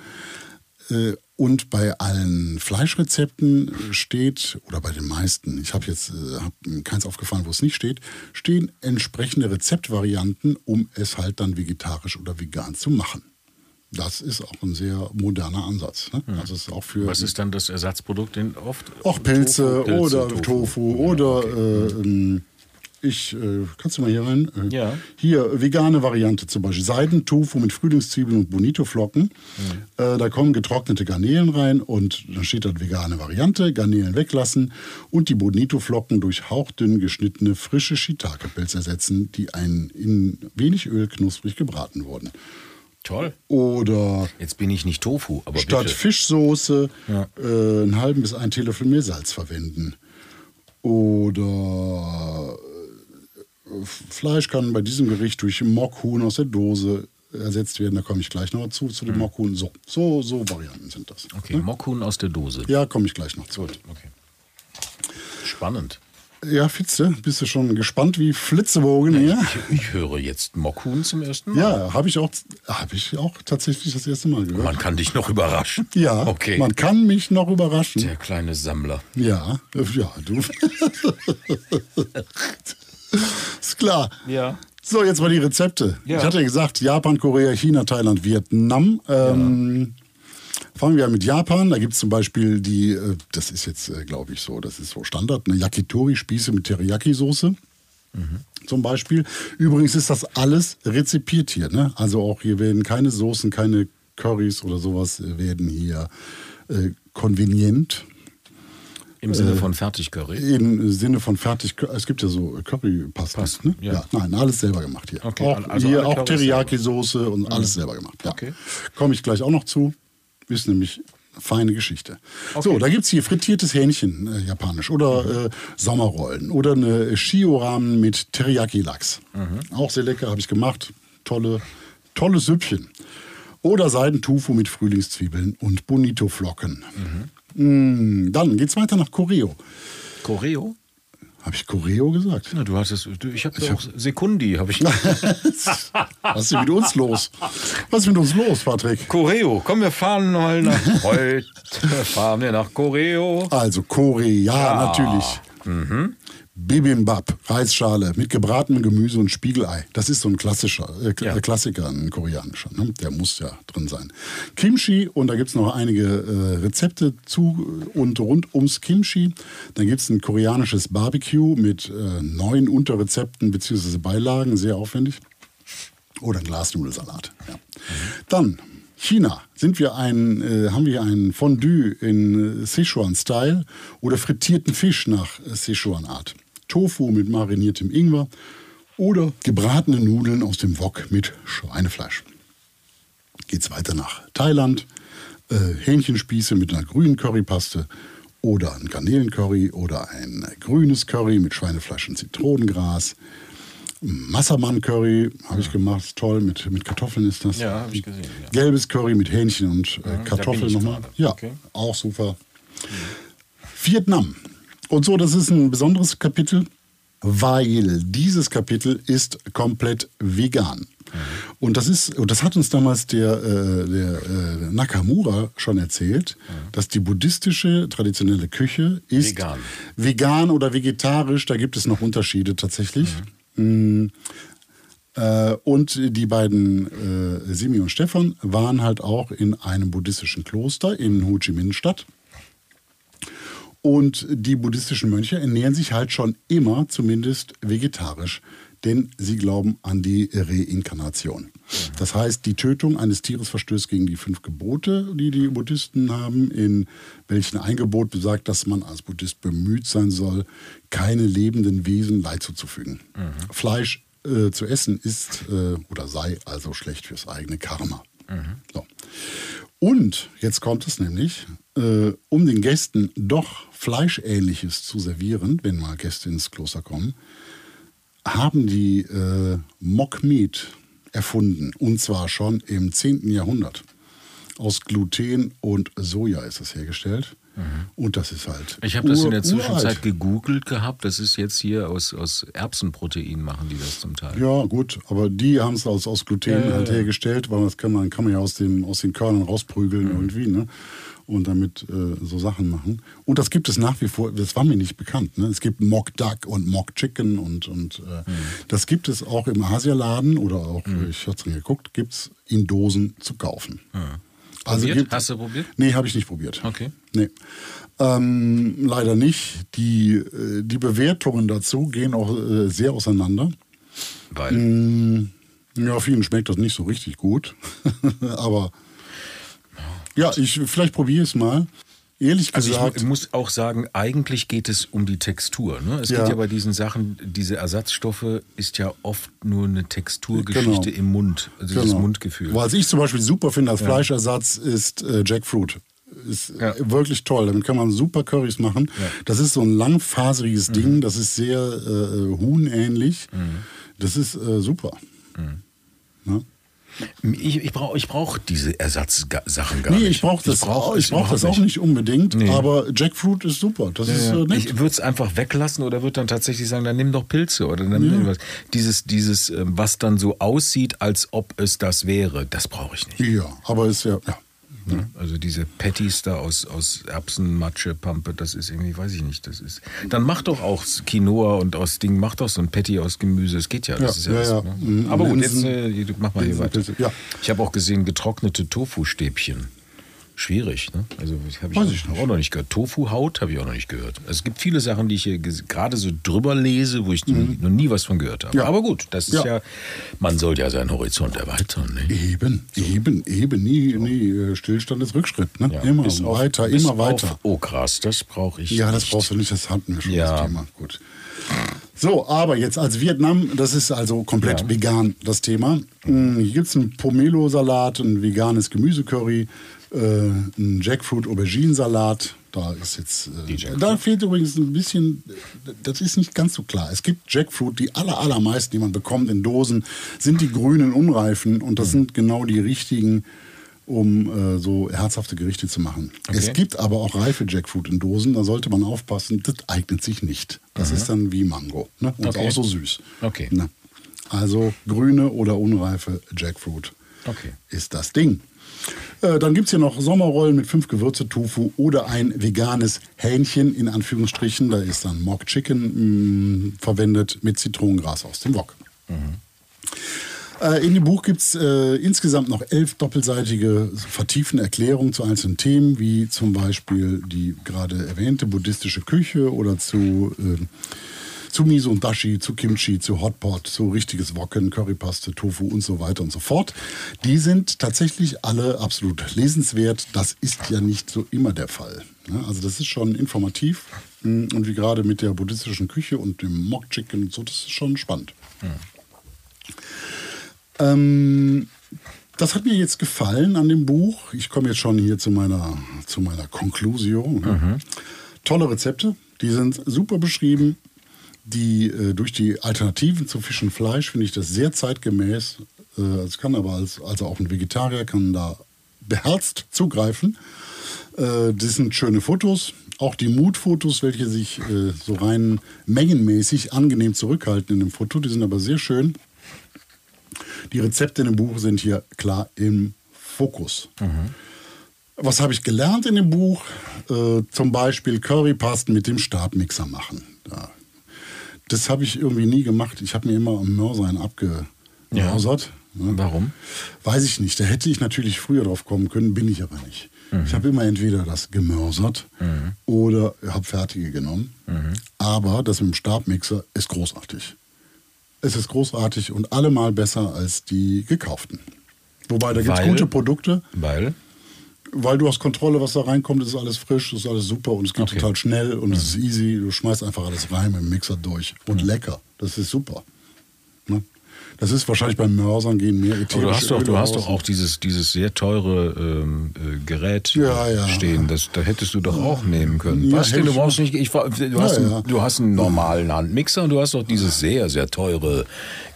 Äh, und bei allen Fleischrezepten steht, oder bei den meisten, ich habe jetzt äh, hab keins aufgefallen, wo es nicht steht, stehen entsprechende Rezeptvarianten, um es halt dann vegetarisch oder vegan zu machen. Das ist auch ein sehr moderner Ansatz. Ne? Das ist auch für Was ist dann das Ersatzprodukt den oft? auch Pilze, Tofu, Pilze, oder Tofu, Ja, oder okay. äh, ähm, ich, äh, kannst du mal hier rein? Äh, Ja. Hier, vegane Variante zum Beispiel. Seidentofu mit Frühlingszwiebeln und Bonito-Flocken. Mhm. Äh, da kommen getrocknete Garnelen rein und dann steht da vegane Variante. Garnelen weglassen und die Bonito-Flocken durch hauchdünn geschnittene frische Shiitake-Pilze ersetzen, die ein, in wenig Öl knusprig gebraten wurden. Toll. Oder Jetzt bin ich nicht Tofu, aber statt bitte. Fischsoße Ja. äh, einen halben bis einen Teelöffel Meersalz verwenden. Oder äh, Fleisch kann bei diesem Gericht durch Mockhuhn aus der Dose ersetzt werden. Da komme ich gleich noch zu, zu dem Mockhuhn. So, so, so Varianten sind das. Okay, Ne? Mockhuhn aus der Dose. Ja, komme ich gleich noch zu. Okay. Spannend. Ja, Fitze, bist du schon gespannt wie Flitzebogen hier? Ich, ich höre jetzt Mockhuhn zum ersten Mal. Ja, habe ich, auch- hab ich auch tatsächlich das erste Mal gehört. Man kann dich noch überraschen. Ja, Okay. man kann mich noch überraschen. Der kleine Sammler. Ja, äh, ja, du. ist klar. Ja. So, jetzt mal die Rezepte. Ja. Ich hatte ja gesagt, Japan, Korea, China, Thailand, Vietnam. Ähm, Fangen wir an mit Japan. Da gibt es zum Beispiel die, äh, das ist jetzt, äh, glaube ich, so, das ist so Standard, eine Yakitori-Spieße mit Teriyaki-Soße. Zum Beispiel. Übrigens ist das alles rezipiert hier. Ne? Also auch hier werden keine Soßen, keine Currys oder sowas äh, werden hier äh, konvenient Im Sinne von Fertigcurry. im Sinne von fertig. Es gibt ja so Currypasta. Pasten, Ne? ja. Nein, alles selber gemacht hier. Okay, auch also hier auch Teriyaki-Soße und alles selber gemacht. Ja. Okay. Komme ich gleich auch noch zu. Ist nämlich feine Geschichte. So, Okay. da gibt es hier frittiertes Hähnchen, äh, japanisch, oder äh, Sommerrollen oder eine Shio-Ramen mit Teriyaki-Lachs. Auch sehr lecker, habe ich gemacht. Tolle, tolles Süppchen. Oder Seidentofu mit Frühlingszwiebeln und Bonito-Flocken. Mm, dann geht's weiter nach Koreo. Choreo? Habe ich Koreo gesagt? Na, du hast es. Du, ich habe doch Sekundi, habe ich. Was ist denn mit uns los? Was ist mit uns los, Patrick? Choreo, komm, wir fahren mal nach. Heute fahren wir nach Choreo. Also Korea, ja, natürlich. Bibimbap, Reisschale mit gebratenem Gemüse und Spiegelei. Das ist so ein klassischer, äh, Ja. äh, Klassiker, ein koreanischer. Ne? Der muss ja drin sein. Kimchi, und da gibt es noch einige äh, Rezepte zu und rund ums Kimchi. Dann gibt es ein koreanisches Barbecue mit äh, neun Unterrezepten bzw. Beilagen, sehr aufwendig. Oder ein Glasnudelsalat. Ja. Dann China. Sind wir ein, äh, haben wir ein Fondue in äh, Sichuan-Style oder frittierten Fisch nach äh, Sichuan-Art. Tofu mit mariniertem Ingwer oder gebratene Nudeln aus dem Wok mit Schweinefleisch. Geht's weiter nach Thailand. Äh, Hähnchenspieße mit einer grünen Currypaste oder ein Garnelencurry oder ein grünes Curry mit Schweinefleisch und Zitronengras. Massaman-Curry habe ich gemacht, toll, mit, mit Kartoffeln ist das. Ja, habe ich gesehen, ja. Gelbes Curry mit Hähnchen und äh, bin Kartoffeln nochmal. Ja, Okay. auch super. Vietnam. Und so, das ist ein besonderes Kapitel, weil dieses Kapitel ist komplett vegan. Und das ist, und das hat uns damals der, äh, der äh, Nakamura schon erzählt, dass die buddhistische traditionelle Küche ist Vegan. vegan oder vegetarisch. Da gibt es noch Unterschiede tatsächlich. Mm, äh, und die beiden, äh, Simi und Stefan, waren halt auch in einem buddhistischen Kloster in Ho Chi Minh Stadt. Und die buddhistischen Mönche ernähren sich halt schon immer zumindest vegetarisch, denn sie glauben an die Reinkarnation. Das heißt, die Tötung eines Tieres verstößt gegen die fünf Gebote, die die Buddhisten haben, in welchen ein Gebot besagt, dass man als Buddhist bemüht sein soll, keine lebenden Wesen Leid zuzufügen. Fleisch äh, zu essen ist äh, oder sei also schlecht fürs eigene Karma. So. Und jetzt kommt es nämlich, äh, um den Gästen doch Fleischähnliches zu servieren, wenn mal Gäste ins Kloster kommen, haben die äh, Mock Meat erfunden. Und zwar schon im 10. Jahrhundert. Aus Gluten und Soja ist das hergestellt. Und das ist halt. Ich habe das in der Zwischenzeit uralt. gegoogelt gehabt. Das ist jetzt hier aus, aus Erbsenprotein machen die das zum Teil. Ja, gut, aber die haben es aus, aus Gluten ja, halt hergestellt, weil das kann man, kann man ja aus, dem, aus den Körnern rausprügeln Mhm. irgendwie, ne? Und damit äh, so Sachen machen. Und das gibt es nach wie vor, das war mir nicht bekannt. Ne? Es gibt Mock Duck und Mock Chicken und, und äh, Mhm. das gibt es auch im Asialaden oder auch, ich hatte es geguckt, gibt es in Dosen zu kaufen. Also Probiert? gibt- Hast du probiert? Nee, habe ich nicht probiert. Okay. Nee. Ähm, leider nicht. Die, äh, die Bewertungen dazu gehen auch äh, sehr auseinander. Weil. Mm, Ja, vielen schmeckt das nicht so richtig gut. Aber ja, ich, vielleicht probiere es mal. Ehrlich Also ich gesagt, mu- muss auch sagen, eigentlich geht es um die Textur. Ne? Es Ja. geht ja bei diesen Sachen, diese Ersatzstoffe ist ja oft nur eine Texturgeschichte Genau. im Mund, also das genau. Mundgefühl. Was ich zum Beispiel super finde als Fleischersatz ist äh, Jackfruit. Ist Ja. äh, wirklich toll. Damit kann man super Currys machen. Ja. Das ist so ein langfaseriges Mhm. Ding. Das ist sehr äh, huhnähnlich. Das ist äh, super. Mhm. Ich, ich brauche ich brauch diese Ersatzsachen gar Nee, nicht. ich brauche das, brauch auch, ich es brauch das auch nicht unbedingt. Nee. Aber Jackfruit ist super. Das ist Ja, äh, ja. nett. Ich würde es einfach weglassen oder würde dann tatsächlich sagen, dann nimm doch Pilze oder dann nimm was. Dieses, dieses, ähm, was dann so aussieht, als ob es das wäre, das brauche ich nicht. ja, aber ist ja, ja. Ne? Also diese Patties da aus, aus Erbsen, Matsche, Pampe, das ist irgendwie, weiß ich nicht, das ist. Dann mach doch auch Quinoa und aus Ding, mach doch so ein Patty aus Gemüse, es geht ja. Das Ja, ist ja, ja, das, ja. Ne? Mhm, Aber gut, jetzt äh, mach mal hier weiter. Ich habe auch gesehen, getrocknete Tofu-Stäbchen. Schwierig, ne? Also habe ich, ich auch noch nicht gehört. Tofu-Haut habe ich auch noch nicht gehört. Also es gibt viele Sachen, die ich hier gerade so drüber lese, wo ich nie, noch nie was von gehört habe. Mhm. Ja. Aber gut, das ist Ja. ja, man soll ja seinen Horizont erweitern. Ne? Eben, eben, eben. Nie, nie äh, Stillstand ist Rückschritt. Ne? Ja, immer bis auf- weiter, bis immer weiter. Auf, oh krass, das brauche ich. Ja, das nicht. brauchst du nicht, das hatten wir schon, Ja. das Thema. Gut. So, aber jetzt als Vietnam, das ist also komplett Ja. vegan, das Thema. Mm, Hier gibt es einen Pomelo-Salat, ein veganes Gemüsecurry, äh, einen Jackfruit-Aubergine-Salat. Da ist jetzt. Äh, da fehlt übrigens ein bisschen, das ist nicht ganz so klar. Es gibt Jackfruit, die aller, allermeisten, die man bekommt in Dosen, sind die grünen Unreifen und Mhm. das sind genau die richtigen, um äh, so herzhafte Gerichte zu machen. Es Okay. gibt aber auch reife Jackfruit in Dosen, da sollte man aufpassen, das eignet sich nicht. Das ist dann wie Mango ne? und Mhm. Okay. auch so süß. Okay. Ne? Also grüne oder unreife Jackfruit Okay. ist das Ding. Äh, dann gibt es hier noch Sommerrollen mit fünf Gewürze, Tofu oder ein veganes Hähnchen in Anführungsstrichen. Da ist dann Mock Chicken mh, verwendet mit Zitronengras aus dem Wok. Äh, In dem Buch gibt es äh, insgesamt noch elf doppelseitige vertiefende Erklärungen zu einzelnen Themen, wie zum Beispiel die gerade erwähnte buddhistische Küche oder zu, äh, zu Miso und Dashi, zu Kimchi, zu Hotpot, zu richtiges Wokken, Currypaste, Tofu und so weiter und so fort. Die sind tatsächlich alle absolut lesenswert. Das ist ja nicht so immer der Fall. ne? Also das ist schon informativ mh, und wie gerade mit der buddhistischen Küche und dem Mock Chicken und so, das ist schon spannend. Ähm, das hat mir jetzt gefallen an dem Buch. Ich komme jetzt schon hier zu meiner, zu meiner Conclusio. Tolle Rezepte, die sind super beschrieben. Die, äh, durch die Alternativen zu Fisch und Fleisch finde ich das sehr zeitgemäß. Äh, es kann aber als, also auch ein Vegetarier kann da beherzt zugreifen. Äh, das sind schöne Fotos. Auch die Mutfotos, welche sich äh, so rein mengenmäßig angenehm zurückhalten in dem Foto, die sind aber sehr schön. Die Rezepte in dem Buch sind hier klar im Fokus. Was habe ich gelernt in dem Buch? Äh, zum Beispiel Currypasten mit dem Stabmixer machen. Ja. Das habe ich irgendwie nie gemacht. Ich habe mir immer am Mörsein abgemörsert. ne? Warum? Weiß ich nicht. Da hätte ich natürlich früher drauf kommen können, bin ich aber nicht. Ich habe immer entweder das gemörsert oder habe fertige genommen. Aber das mit dem Stabmixer ist großartig. Es ist großartig und allemal besser als die gekauften. Wobei, da gibt es gute Produkte, Weil? Weil du hast Kontrolle, was da reinkommt, ist alles frisch, ist alles super und es geht Okay. total schnell und es ist easy. Du schmeißt einfach alles rein mit dem Mixer durch und lecker. Das ist super. Ne? Das ist wahrscheinlich beim Mörsern gehen mehr ätherische Aber du hast doch, du hast doch auch dieses, dieses sehr teure ähm, äh, Gerät Ja, ja. stehen. Das, da hättest du doch auch nehmen können. Ja, Was denn? Du brauchst nicht. Ich, du, hast einen, du hast einen normalen Handmixer und du hast doch dieses sehr, sehr teure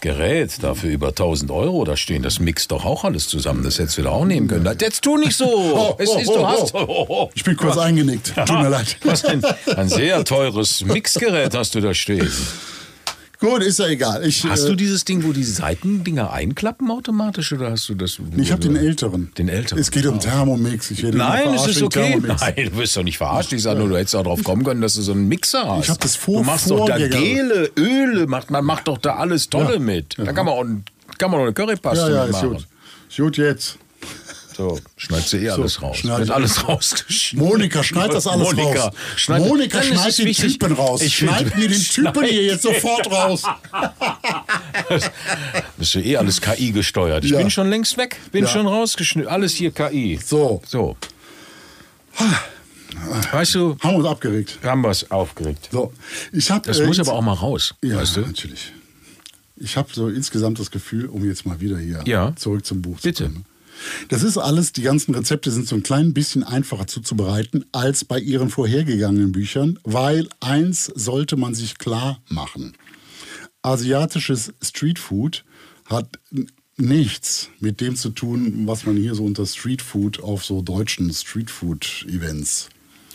Gerät dafür über 1000 Euro da stehen. Das mixt doch auch alles zusammen. Das hättest du da auch nehmen können. Jetzt tu nicht so. Oh, es oh, ist, du oh, hast. oh. Ich bin kurz eingenickt. Tut mir leid. Was denn? Ein sehr teures Mixgerät hast du da stehen. Gut, ist ja egal. Ich, Hast äh, du dieses Ding, wo die Seitendinger einklappen automatisch oder hast du das? Ich habe den älteren. Den älteren. Es geht um Thermomix. Werde immer Nein, es ist okay. Thermomix. Nein, du wirst doch nicht verarscht. Ich sage nur, du hättest auch drauf kommen können, dass du so einen Mixer hast. Ich hab das vor- Du machst doch da. Gele, Öle, macht, man macht doch da alles Tolle Ja. mit. Da kann man auch, kann man auch eine Currypaste Ja, ja, ist mitmachen. gut. Ist gut jetzt. So, schneidest du eh alles raus. schneid Wird alles rausgeschnitten. Monika, schneid das alles Monika, raus. schneid- Monika, schneid den wichtig. Typen raus. Ich schneid mir den Typen hier jetzt sofort raus. Das ist ja eh alles KI gesteuert. Ich Ja. bin schon längst weg. Bin Ja. schon rausgeschnitten. Alles hier KI. So, So. Weißt du, haben wir uns abgeregt. haben wir es aufgeregt. So, ich hab, Das äh, muss aber auch mal raus. Ja, weißt du? natürlich. Ich habe so insgesamt das Gefühl, um jetzt mal wieder hier Ja. zurück zum Buch Bitte. zu kommen. Das ist alles, die ganzen Rezepte sind so ein klein bisschen einfacher zuzubereiten als bei ihren vorhergegangenen Büchern, weil eins sollte man sich klar machen. Asiatisches Streetfood hat nichts mit dem zu tun, was man hier so unter Streetfood auf so deutschen Streetfood-Events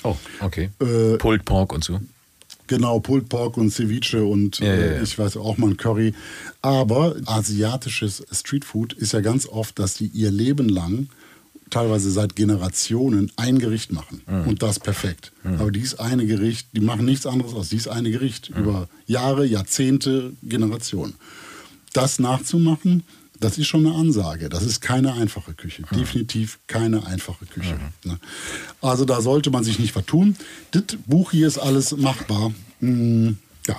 Oh, okay. Äh, Pulled Pork und so. Genau, Pulled Pork und Ceviche und Ja, äh, ja. ich weiß auch mal ein Curry. Aber asiatisches Streetfood ist ja ganz oft, dass die ihr Leben lang, teilweise seit Generationen, ein Gericht machen. Mhm. Und das perfekt. Aber dies eine Gericht, die machen nichts anderes als dies eine Gericht. Mhm. Über Jahre, Jahrzehnte, Generationen. Das nachzumachen, das ist schon eine Ansage. Das ist keine einfache Küche. Definitiv keine einfache Küche. Ne? Also da sollte man sich nicht vertun. Das Buch hier ist alles machbar. Hm, ja.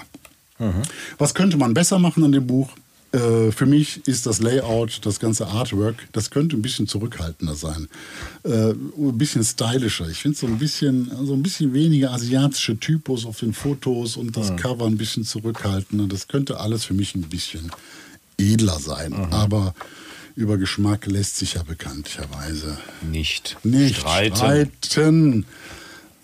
Was könnte man besser machen an dem Buch? Äh, für mich ist das Layout, das ganze Artwork, das könnte ein bisschen zurückhaltender sein. Äh, ein bisschen stylischer. Ich finde so ein bisschen, so ein bisschen weniger asiatische Typus auf den Fotos und das Cover ein bisschen zurückhaltender. Das könnte alles für mich ein bisschen edler sein. Aber über Geschmack lässt sich ja bekanntlicherweise Nicht. nicht streiten. streiten.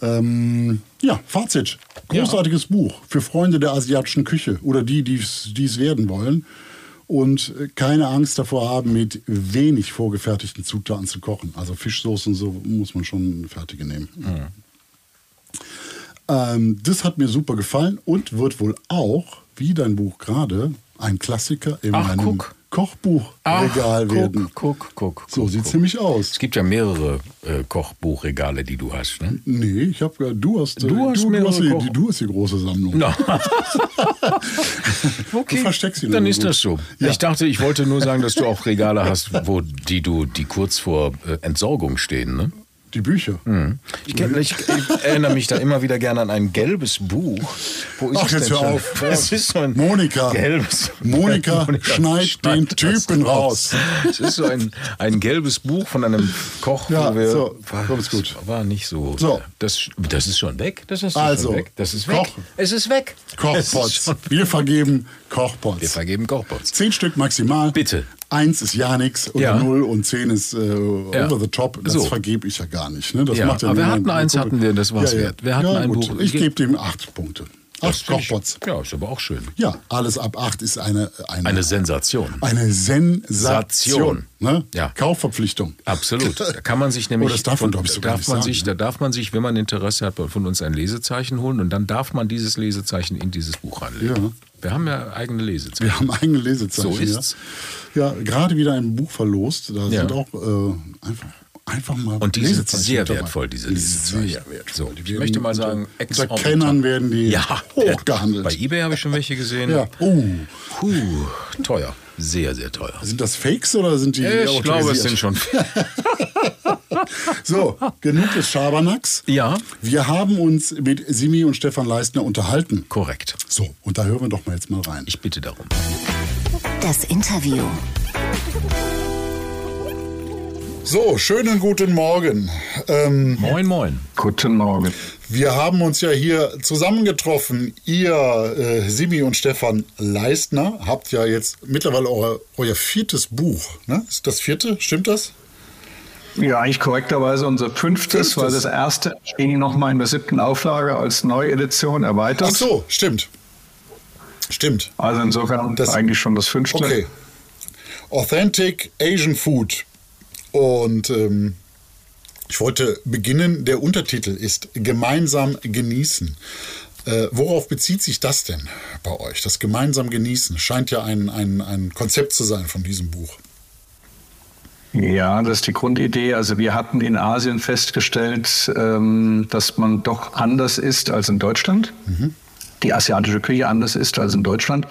Ähm, ja, Fazit. Großartiges Buch für Freunde der asiatischen Küche oder die, die es werden wollen. Und keine Angst davor haben, mit wenig vorgefertigten Zutaten zu kochen. Also Fischsoße und so muss man schon fertige nehmen. Ähm, das hat mir super gefallen und wird wohl auch, wie dein Buch gerade, ein Klassiker in Ach, einem guck. Kochbuchregal Ach, werden. Guck, guck, guck. So sieht's guck. nämlich aus. Es gibt ja mehrere äh, Kochbuchregale, die du hast. Ne? Nee, ich habe du hast äh, Du hast du, mehrere hast die, du hast die große Sammlung. No. okay. Du versteckst sie Dann ist das so. Ja. Ich dachte, ich wollte nur sagen, dass du auch Regale hast, wo die du, die kurz vor äh, Entsorgung stehen. Ne? Die Bücher. Ich, kenn- ich, ich erinnere mich da immer wieder gerne an ein gelbes Buch. Wo ist Ach, es jetzt hör auf. Das ist so ein Monika. gelbes. Monika, schneid den Typen raus. Es ist so ein, ein gelbes Buch von einem Koch, Ja, wo wir. so, war, komm, gut. war nicht so. So. Das, das ist schon weg. Das ist Also, schon weg. Das ist weg. Koch. Es ist weg. Es Kochpots. Wir vergeben Wir Kochpots. vergeben Kochpots. Zehn Stück maximal. Bitte. Eins ist ja nix oder Ja. null und zehn ist äh, Ja. over the top. Das So. vergebe ich ja gar nicht. Ne? Das Ja, macht ja aber wir hatten eins, hatten wir, das war's wert. Wir hatten ja, ein gut. Buch. Ich gebe dem acht Punkte. Das Acht Kochpots. Ja, ist aber auch schön. Ja, alles ab acht ist eine, eine, Eine Sensation. eine Sensation. Ne? Ja. Kaufverpflichtung. Absolut. Da kann man sich nämlich Oh, das darf man, von- glaub ich, sogar darf nicht man sagen, sich, ne? da darf man sich, wenn man Interesse hat, von uns ein Lesezeichen holen und dann darf man dieses Lesezeichen in dieses Buch reinlegen. Ja. Wir haben ja eigene Lesezeichen. Wir haben eigene Lesezeichen. So ist's. Ja, ja gerade wieder ein Buch verlost. Da Ja. sind auch äh, einfach, einfach mal Und die sind sehr wertvoll, diese Die Lesezeichen. Sehr wertvoll. So, Die ich möchte mal unter- sagen, unter exorbitant. Kennern werden die Ja, hochgehandelt. Bei eBay habe ich schon welche gesehen. ja. Oh. Puh, teuer. Sehr, sehr teuer. Sind das Fakes oder sind die Ich glaube, es sind schon. So, genug des Schabernacks. Ja, Wir haben uns mit Simi und Stefan Leistner unterhalten. korrekt. So, und da hören wir doch mal jetzt mal rein. Ich bitte darum. Das Interview. So, schönen guten Morgen. Ähm, Moin, moin. Guten Morgen. Wir haben uns ja hier zusammengetroffen. Ihr, äh, Simi und Stefan Leistner, habt ja jetzt mittlerweile euer, euer viertes Buch. Ne? Ist das vierte? Stimmt das? Ja, eigentlich korrekterweise unser fünftes, fünftes. weil das erste ging nochmal in der siebten Auflage als Neuedition erweitert. Ach so, stimmt. Stimmt. Also insofern das, eigentlich schon das fünfte. Okay. Authentic Asian Food. Und ähm, ich wollte beginnen, der Untertitel ist Gemeinsam genießen. Äh, worauf bezieht sich das denn bei euch? Das gemeinsam genießen scheint ja ein, ein, ein Konzept zu sein von diesem Buch. Ja, das ist die Grundidee. Also wir hatten in Asien festgestellt, ähm, dass man doch anders ist als in Deutschland. Mhm. Die asiatische Küche anders ist als in Deutschland.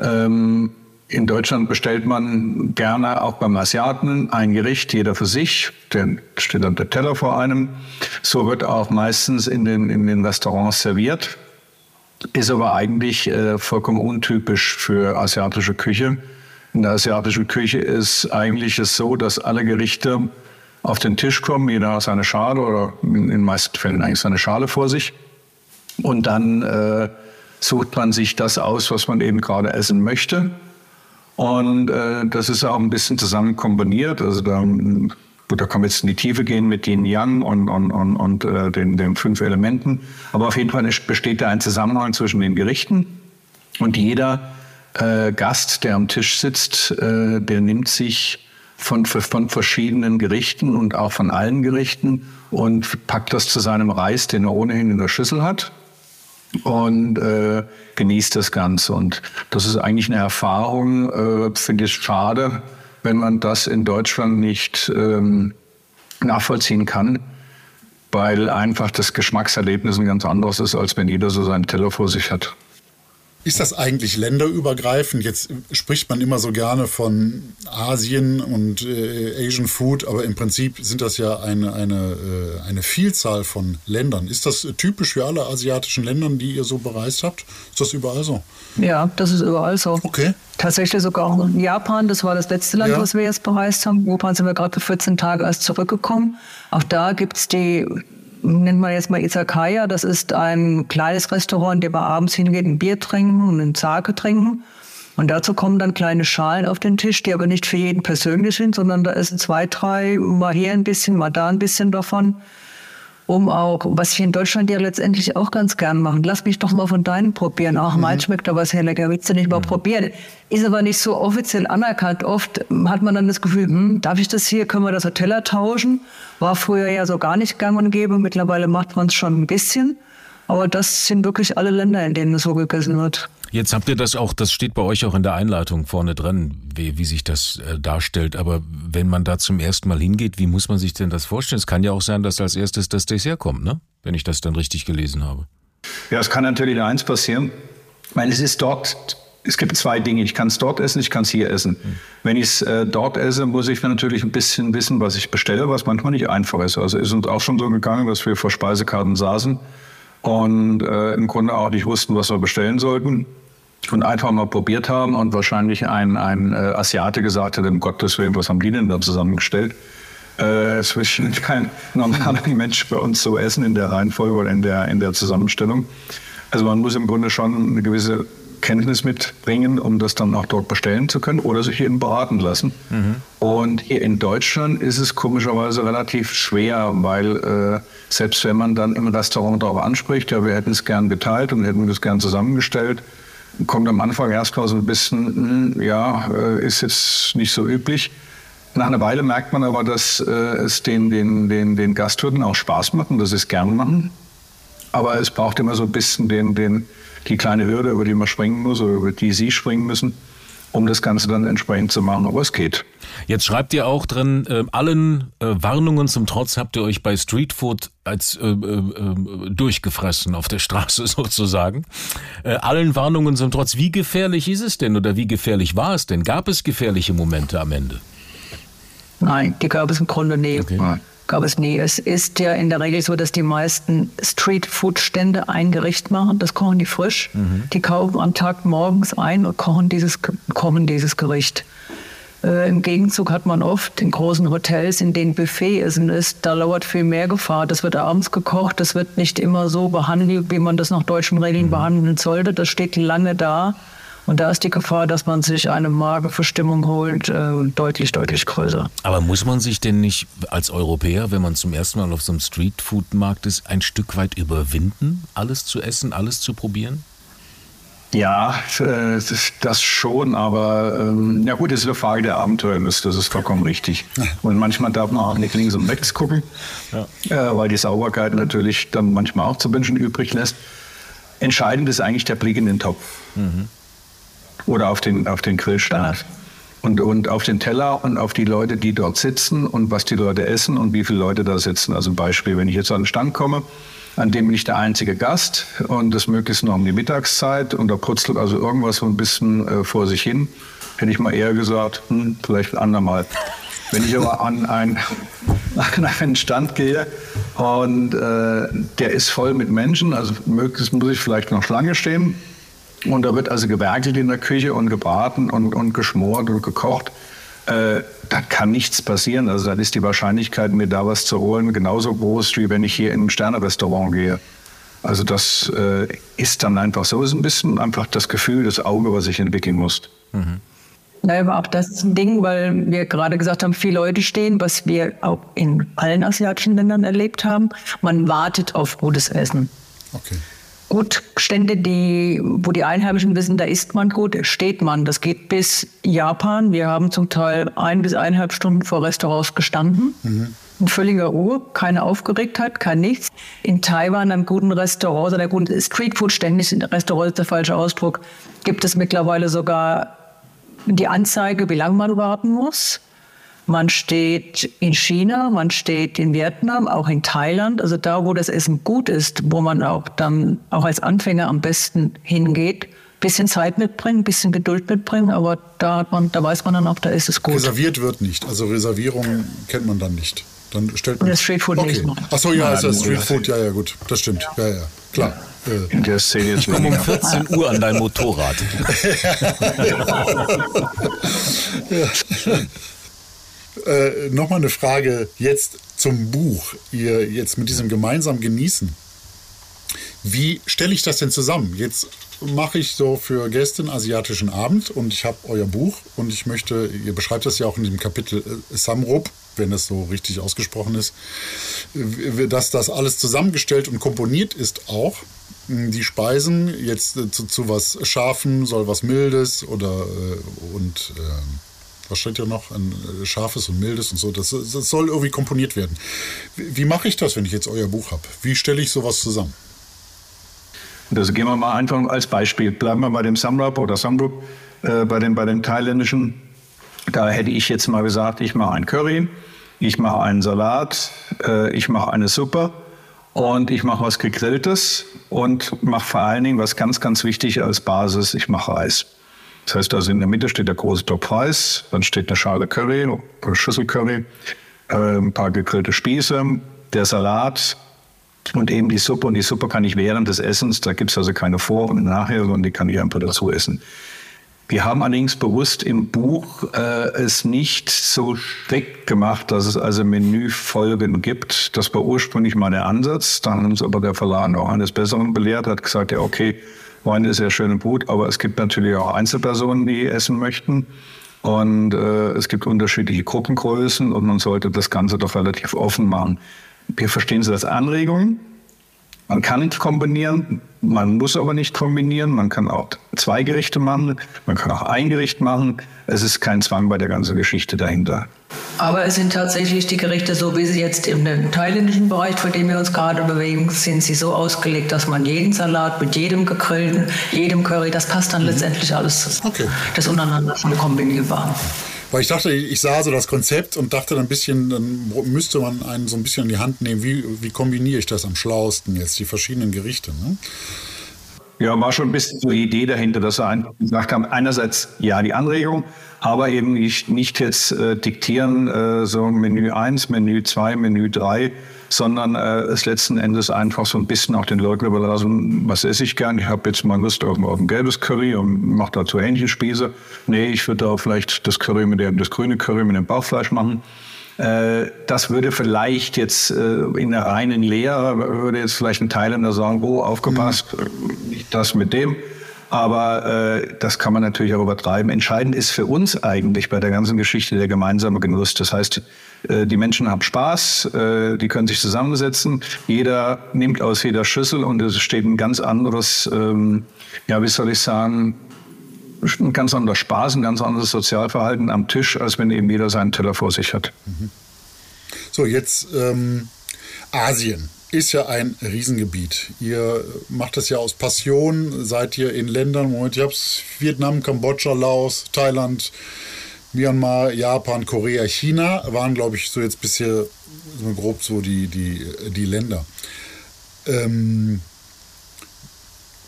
Ähm, in Deutschland bestellt man gerne auch beim Asiaten ein Gericht, jeder für sich. Dann steht dann der Teller vor einem. So wird auch meistens in den, in den Restaurants serviert. Ist aber eigentlich äh, vollkommen untypisch für asiatische Küche. In der asiatischen Küche ist eigentlich es so, dass alle Gerichte auf den Tisch kommen, jeder hat seine Schale oder in den meisten Fällen eigentlich seine Schale vor sich. Und dann äh, sucht man sich das aus, was man eben gerade essen möchte. Und äh, das ist auch ein bisschen zusammen kombiniert. Also da, da kann man jetzt in die Tiefe gehen mit den Yang und, und, und, und äh, den, den fünf Elementen. Aber auf jeden Fall besteht da ein Zusammenhang zwischen den Gerichten. Und jeder äh, Gast, der am Tisch sitzt, äh, der nimmt sich von, von verschiedenen Gerichten und auch von allen Gerichten und packt das zu seinem Reis, den er ohnehin in der Schüssel hat und äh, genießt das Ganze. Und das ist eigentlich eine Erfahrung, äh, finde ich schade, wenn man das in Deutschland nicht ähm, nachvollziehen kann, weil einfach das Geschmackserlebnis ein ganz anderes ist, als wenn jeder so seinen Teller vor sich hat. Ist das eigentlich länderübergreifend? Jetzt spricht man immer so gerne von Asien und äh, Asian Food, aber im Prinzip sind das ja eine, eine, äh, eine Vielzahl von Ländern. Ist das typisch für alle asiatischen Länder, die ihr so bereist habt? Ist das überall so? Ja, das ist überall so. Okay. Tatsächlich sogar auch in Japan, das war das letzte Land, ja. was wir jetzt bereist haben. In Japan sind wir gerade für 14 Tage erst zurückgekommen. Auch da gibt es die nennt man jetzt mal Izakaya. Das ist ein kleines Restaurant, in dem man abends hingeht, ein Bier trinken und einen Sake trinken. Und dazu kommen dann kleine Schalen auf den Tisch, die aber nicht für jeden persönlich sind, sondern da essen zwei, drei, mal hier ein bisschen, mal da ein bisschen davon um auch, was ich in Deutschland ja letztendlich auch ganz gern machen. Lass mich doch mal von deinen probieren. Ach, mhm. mein schmeckt aber sehr lecker, willst du nicht mal mhm. probieren? Ist aber nicht so offiziell anerkannt. Oft hat man dann das Gefühl, hm, darf ich das hier, können wir das Hoteller tauschen? War früher ja so gar nicht gang und gäbe, mittlerweile macht man es schon ein bisschen. Aber das sind wirklich alle Länder, in denen es so gegessen wird. Jetzt habt ihr das auch, das steht bei euch auch in der Einleitung vorne dran, wie, wie sich das äh, darstellt. Aber wenn man da zum ersten Mal hingeht, wie muss man sich denn das vorstellen? Es kann ja auch sein, dass als erstes das Dessert kommt, ne? Wenn ich das dann richtig gelesen habe. Ja, es kann natürlich eins passieren. Ich meine, es ist dort, es gibt zwei Dinge. Ich kann es dort essen, ich kann es hier essen. Mhm. Wenn ich es äh, dort esse, muss ich natürlich ein bisschen wissen, was ich bestelle, was manchmal nicht einfach ist. Also ist uns auch schon so gegangen, dass wir vor Speisekarten saßen und äh, im Grunde auch nicht wussten, was wir bestellen sollten und einfach mal probiert haben und wahrscheinlich ein, ein äh, Asiate gesagt hat, um Gottes Willen, was haben die denn da zusammengestellt? Äh, es wird kein normaler Mensch bei uns so essen in der Reihenfolge oder in der, in der Zusammenstellung. Also man muss im Grunde schon eine gewisse Kenntnis mitbringen, um das dann auch dort bestellen zu können oder sich eben beraten lassen. Mhm. Und hier in Deutschland ist es komischerweise relativ schwer, weil äh, selbst wenn man dann im Restaurant darauf anspricht, ja, wir hätten es gern geteilt und hätten es gern zusammengestellt, kommt am Anfang erstmal so ein bisschen, hm, ja, äh, ist jetzt nicht so üblich. Nach einer Weile merkt man aber, dass äh, es den, den, den, den Gastwirten auch Spaß macht und dass sie es gern machen. Aber es braucht immer so ein bisschen den, den, die kleine Hürde, über die man springen muss oder über die sie springen müssen um das Ganze dann entsprechend zu machen. Aber es geht. Jetzt schreibt ihr auch drin, äh, allen äh, Warnungen zum Trotz habt ihr euch bei Streetfood als äh, äh, äh durchgefressen auf der Straße sozusagen. Äh, allen Warnungen zum Trotz, wie gefährlich ist es denn oder wie gefährlich war es denn? Gab es gefährliche Momente am Ende? Nein, die gab es im Grunde nie. Okay gab es nie. Es ist ja in der Regel so, dass die meisten Street-Food-Stände ein Gericht machen. Das kochen die frisch. Mhm. Die kaufen am Tag morgens ein und kochen dieses, kochen dieses Gericht. Äh, Im Gegenzug hat man oft in großen Hotels, in denen Buffetessen ist, da lauert viel mehr Gefahr. Das wird abends gekocht, das wird nicht immer so behandelt, wie man das nach deutschen Regeln behandeln sollte. Das steht lange da. Und da ist die Gefahr, dass man sich eine Magenverstimmung holt, äh, deutlich, deutlich größer. Aber muss man sich denn nicht als Europäer, wenn man zum ersten Mal auf so einem Streetfood-Markt ist, ein Stück weit überwinden, alles zu essen, alles zu probieren? Ja, äh, das schon, aber ähm, ja gut, das ist eine Frage der Abenteuerlust, das ist vollkommen richtig. Und manchmal darf man auch nicht links und rechts gucken, ja. äh, weil die Sauberkeit natürlich dann manchmal auch zu wünschen übrig lässt. Entscheidend ist eigentlich der Blick in den Topf mhm. Oder auf den, auf den Grillstand. Und, und auf den Teller und auf die Leute, die dort sitzen und was die Leute essen und wie viele Leute da sitzen. Also ein Beispiel, wenn ich jetzt an den Stand komme, an dem bin ich der einzige Gast und das möglichst noch um die Mittagszeit und da putzelt also irgendwas so ein bisschen äh, vor sich hin. Hätte ich mal eher gesagt, hm, vielleicht ein andermal. Wenn ich aber an, ein, an einen Stand gehe und äh, der ist voll mit Menschen, also möglichst muss ich vielleicht noch Schlange stehen und da wird also gewerkelt in der Küche und gebraten und, und geschmort und gekocht äh, da kann nichts passieren. Also dann ist die Wahrscheinlichkeit, mir da was zu holen, genauso groß, wie wenn ich hier in ein Sternerestaurant gehe. Also das äh, ist dann einfach so, ist ein bisschen einfach das Gefühl, das Auge, was ich entwickeln muss. Mhm. Naja, aber auch das ist ein Ding, weil wir gerade gesagt haben, viele Leute stehen, was wir auch in allen asiatischen Ländern erlebt haben. Man wartet auf gutes Essen. Okay gut Stände, die, wo die Einheimischen wissen, da isst man gut, steht man. Das geht bis Japan. Wir haben zum Teil ein bis eineinhalb Stunden vor Restaurants gestanden. Mhm. In völliger Ruhe, keine Aufgeregtheit, kein nichts. In Taiwan, einem guten Restaurant, oder guten Streetfood, ständig Restaurant ist der falsche Ausdruck, gibt es mittlerweile sogar die Anzeige, wie lange man warten muss. Man steht in China, man steht in Vietnam, auch in Thailand, also da, wo das Essen gut ist, wo man auch dann auch als Anfänger am besten hingeht. Bisschen Zeit mitbringen, bisschen Geduld mitbringen, aber da, hat man, da weiß man dann auch, da ist es gut. Reserviert wird nicht, also Reservierung kennt man dann nicht. Dann stellt man. Und das Streetfood okay. nicht. Achso, ja, ist das Streetfood, ja, ja, gut, das stimmt, ja, ja, klar. In der Szene jetzt ich komme um 14 Uhr an dein Motorrad. ja. Äh, Nochmal eine Frage jetzt zum Buch. Ihr jetzt mit diesem gemeinsamen Genießen. Wie stelle ich das denn zusammen? Jetzt mache ich so für Gäste einen asiatischen Abend und ich habe euer Buch und ich möchte, ihr beschreibt das ja auch in dem Kapitel äh, Samrup, wenn das so richtig ausgesprochen ist, dass das alles zusammengestellt und komponiert ist auch. Die Speisen jetzt äh, zu, zu was Scharfen soll was Mildes oder äh, und äh, was steht ja noch? Ein äh, scharfes und mildes und so. Das, das soll irgendwie komponiert werden. Wie, wie mache ich das, wenn ich jetzt euer Buch habe? Wie stelle ich sowas zusammen? Also gehen wir mal einfach als Beispiel. Bleiben wir bei dem Samrup oder Samrup, äh, bei, den, bei den thailändischen. Da hätte ich jetzt mal gesagt, ich mache ein Curry, ich mache einen Salat, äh, ich mache eine Suppe und ich mache was Gegrilltes und mache vor allen Dingen, was ganz, ganz wichtig als Basis, ich mache Reis. Das heißt also in der Mitte steht der große Topf Reis, dann steht eine Schale Curry, eine Schüssel Curry, äh, ein paar gegrillte Spieße, der Salat und eben die Suppe. Und die Suppe kann ich während des Essens, da gibt es also keine Vor- und Nachher, sondern die kann ich einfach dazu essen. Wir haben allerdings bewusst im Buch äh, es nicht so strikt gemacht, dass es also Menüfolgen gibt. Das war ursprünglich mal der Ansatz. Dann hat uns aber der Verlag noch eines Besseren belehrt, hat gesagt, ja okay, Wein ist ja schön und gut, aber es gibt natürlich auch Einzelpersonen, die essen möchten. Und äh, es gibt unterschiedliche Gruppengrößen und man sollte das Ganze doch relativ offen machen. Wir verstehen es als Anregung. Man kann nicht kombinieren, man muss aber nicht kombinieren. Man kann auch zwei Gerichte machen, man kann auch ein Gericht machen. Es ist kein Zwang bei der ganzen Geschichte dahinter. Aber es sind tatsächlich die Gerichte, so wie sie jetzt im thailändischen Bereich, vor dem wir uns gerade bewegen, sind sie so ausgelegt, dass man jeden Salat mit jedem gegrillten, jedem Curry, das passt dann mhm. letztendlich alles zusammen. Okay. Das untereinander von kombinierbar. Weil ich dachte, ich sah so das Konzept und dachte dann ein bisschen, dann müsste man einen so ein bisschen in die Hand nehmen, wie, wie kombiniere ich das am schlauesten jetzt, die verschiedenen Gerichte. Ne? Ja, war schon ein bisschen so die Idee dahinter, dass wir gesagt haben, einerseits ja die Anregung, aber eben nicht, nicht jetzt äh, diktieren, äh, so Menü 1, Menü 2, Menü 3, sondern äh, es letzten Endes einfach so ein bisschen auch den Leuten überlassen, was esse ich gern, ich habe jetzt mal Lust auf, auf ein gelbes Curry und mache dazu ähnliche Spieße. Nee, ich würde da vielleicht das Curry mit dem, das grüne Curry mit dem Bauchfleisch machen. Äh, das würde vielleicht jetzt äh, in der reinen Lehre, würde jetzt vielleicht ein Thailänder sagen, oh, aufgepasst, mhm. nicht das mit dem. Aber äh, das kann man natürlich auch übertreiben. Entscheidend ist für uns eigentlich bei der ganzen Geschichte der gemeinsame Genuss. Das heißt, äh, die Menschen haben Spaß, äh, die können sich zusammensetzen. Jeder nimmt aus jeder Schüssel und es steht ein ganz anderes, ähm, ja, wie soll ich sagen, ein ganz anderer Spaß, ein ganz anderes Sozialverhalten am Tisch, als wenn eben jeder seinen Teller vor sich hat. Mhm. So, jetzt ähm, Asien ist ja ein Riesengebiet. Ihr macht das ja aus Passion, seid ihr in Ländern, Moment, ihr habt Vietnam, Kambodscha, Laos, Thailand, Myanmar, Japan, Korea, China waren, glaube ich, so jetzt bisher so grob so die, die, die Länder. Ähm,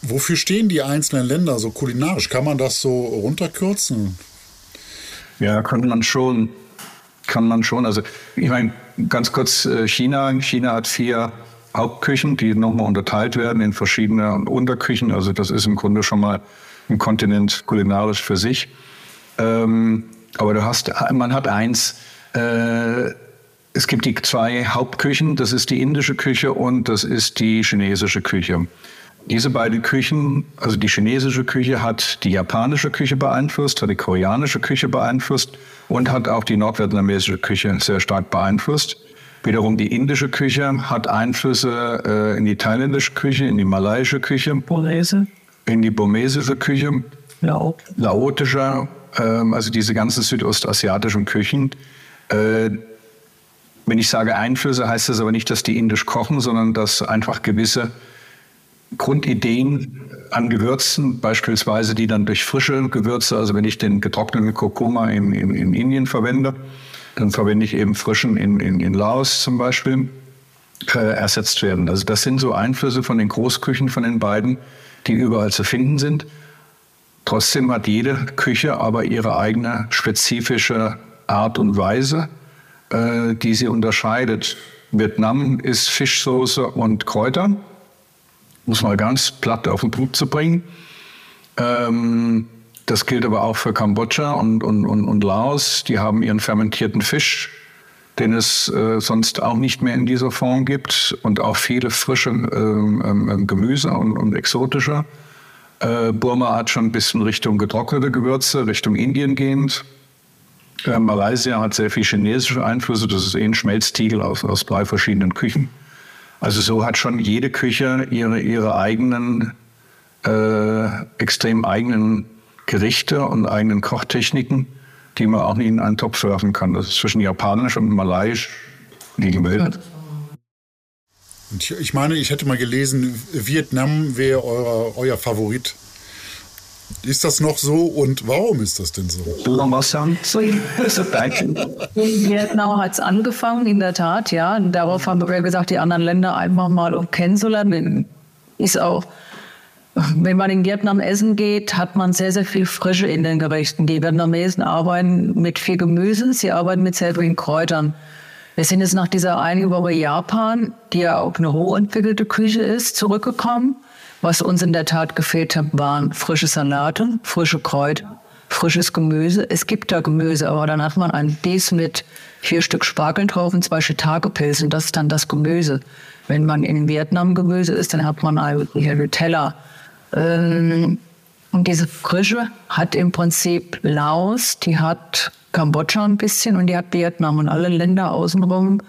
wofür stehen die einzelnen Länder so kulinarisch? Kann man das so runterkürzen? Ja, kann man schon. Kann man schon. Also, ich meine, ganz kurz äh, China. China hat vier Hauptküchen, die nochmal unterteilt werden in verschiedene Unterküchen. Also das ist im Grunde schon mal ein Kontinent kulinarisch für sich. Ähm, aber du hast, man hat eins. Äh, es gibt die zwei Hauptküchen. Das ist die indische Küche und das ist die chinesische Küche. Diese beiden Küchen, also die chinesische Küche hat die japanische Küche beeinflusst, hat die koreanische Küche beeinflusst und hat auch die nordvietnamesische Küche sehr stark beeinflusst. Wiederum die indische Küche hat Einflüsse äh, in die thailändische Küche, in die malaiische Küche. Burmese. In die burmesische Küche. Laot. Laotische, ähm, also diese ganzen südostasiatischen Küchen. Äh, wenn ich sage Einflüsse, heißt das aber nicht, dass die indisch kochen, sondern dass einfach gewisse Grundideen an Gewürzen, beispielsweise die dann durch frische Gewürze, also wenn ich den getrockneten Kurkuma in, in, in Indien verwende, dann verwende ich eben frischen in, in, in Laos zum Beispiel, äh, ersetzt werden. Also das sind so Einflüsse von den Großküchen von den beiden, die überall zu finden sind. Trotzdem hat jede Küche aber ihre eigene spezifische Art und Weise, äh, die sie unterscheidet. Vietnam ist Fischsoße und Kräuter, muss man ganz platt auf den Punkt zu bringen. Ähm, das gilt aber auch für Kambodscha und, und, und, und Laos. Die haben ihren fermentierten Fisch, den es äh, sonst auch nicht mehr in dieser Form gibt und auch viele frische ähm, ähm, Gemüse und, und exotische. Äh, Burma hat schon ein bisschen Richtung getrocknete Gewürze, Richtung Indien gehend. Äh, Malaysia hat sehr viel chinesische Einflüsse. Das ist eh ein Schmelztiegel aus, aus drei verschiedenen Küchen. Also so hat schon jede Küche ihre, ihre eigenen, äh, extrem eigenen Gerichte und eigenen Kochtechniken, die man auch nicht in einen Topf werfen kann. Das ist zwischen Japanisch und Malaiisch die Welt. Ich, ich meine, ich hätte mal gelesen, Vietnam wäre euer, euer Favorit. Ist das noch so und warum ist das denn so? sagen? In Vietnam hat es angefangen, in der Tat, ja. Und darauf haben wir gesagt, die anderen Länder einfach mal um kennenzulernen. Ist auch wenn man in Vietnam essen geht, hat man sehr, sehr viel Frische in den Gerichten. Die Vietnamesen arbeiten mit viel Gemüse, sie arbeiten mit sehr vielen Kräutern. Wir sind jetzt nach dieser einigen Woche Japan, die ja auch eine hochentwickelte Küche ist, zurückgekommen. Was uns in der Tat gefehlt hat, waren frische Salate, frische Kräuter, frisches Gemüse. Es gibt da Gemüse, aber dann hat man ein Bies mit vier Stück Spargel drauf und zwei Shiitake-Pilzen. Das ist dann das Gemüse. Wenn man in Vietnam Gemüse isst, dann hat man einen Teller und diese Frische hat im Prinzip Laos, die hat Kambodscha ein bisschen und die hat Vietnam und alle Länder außenrum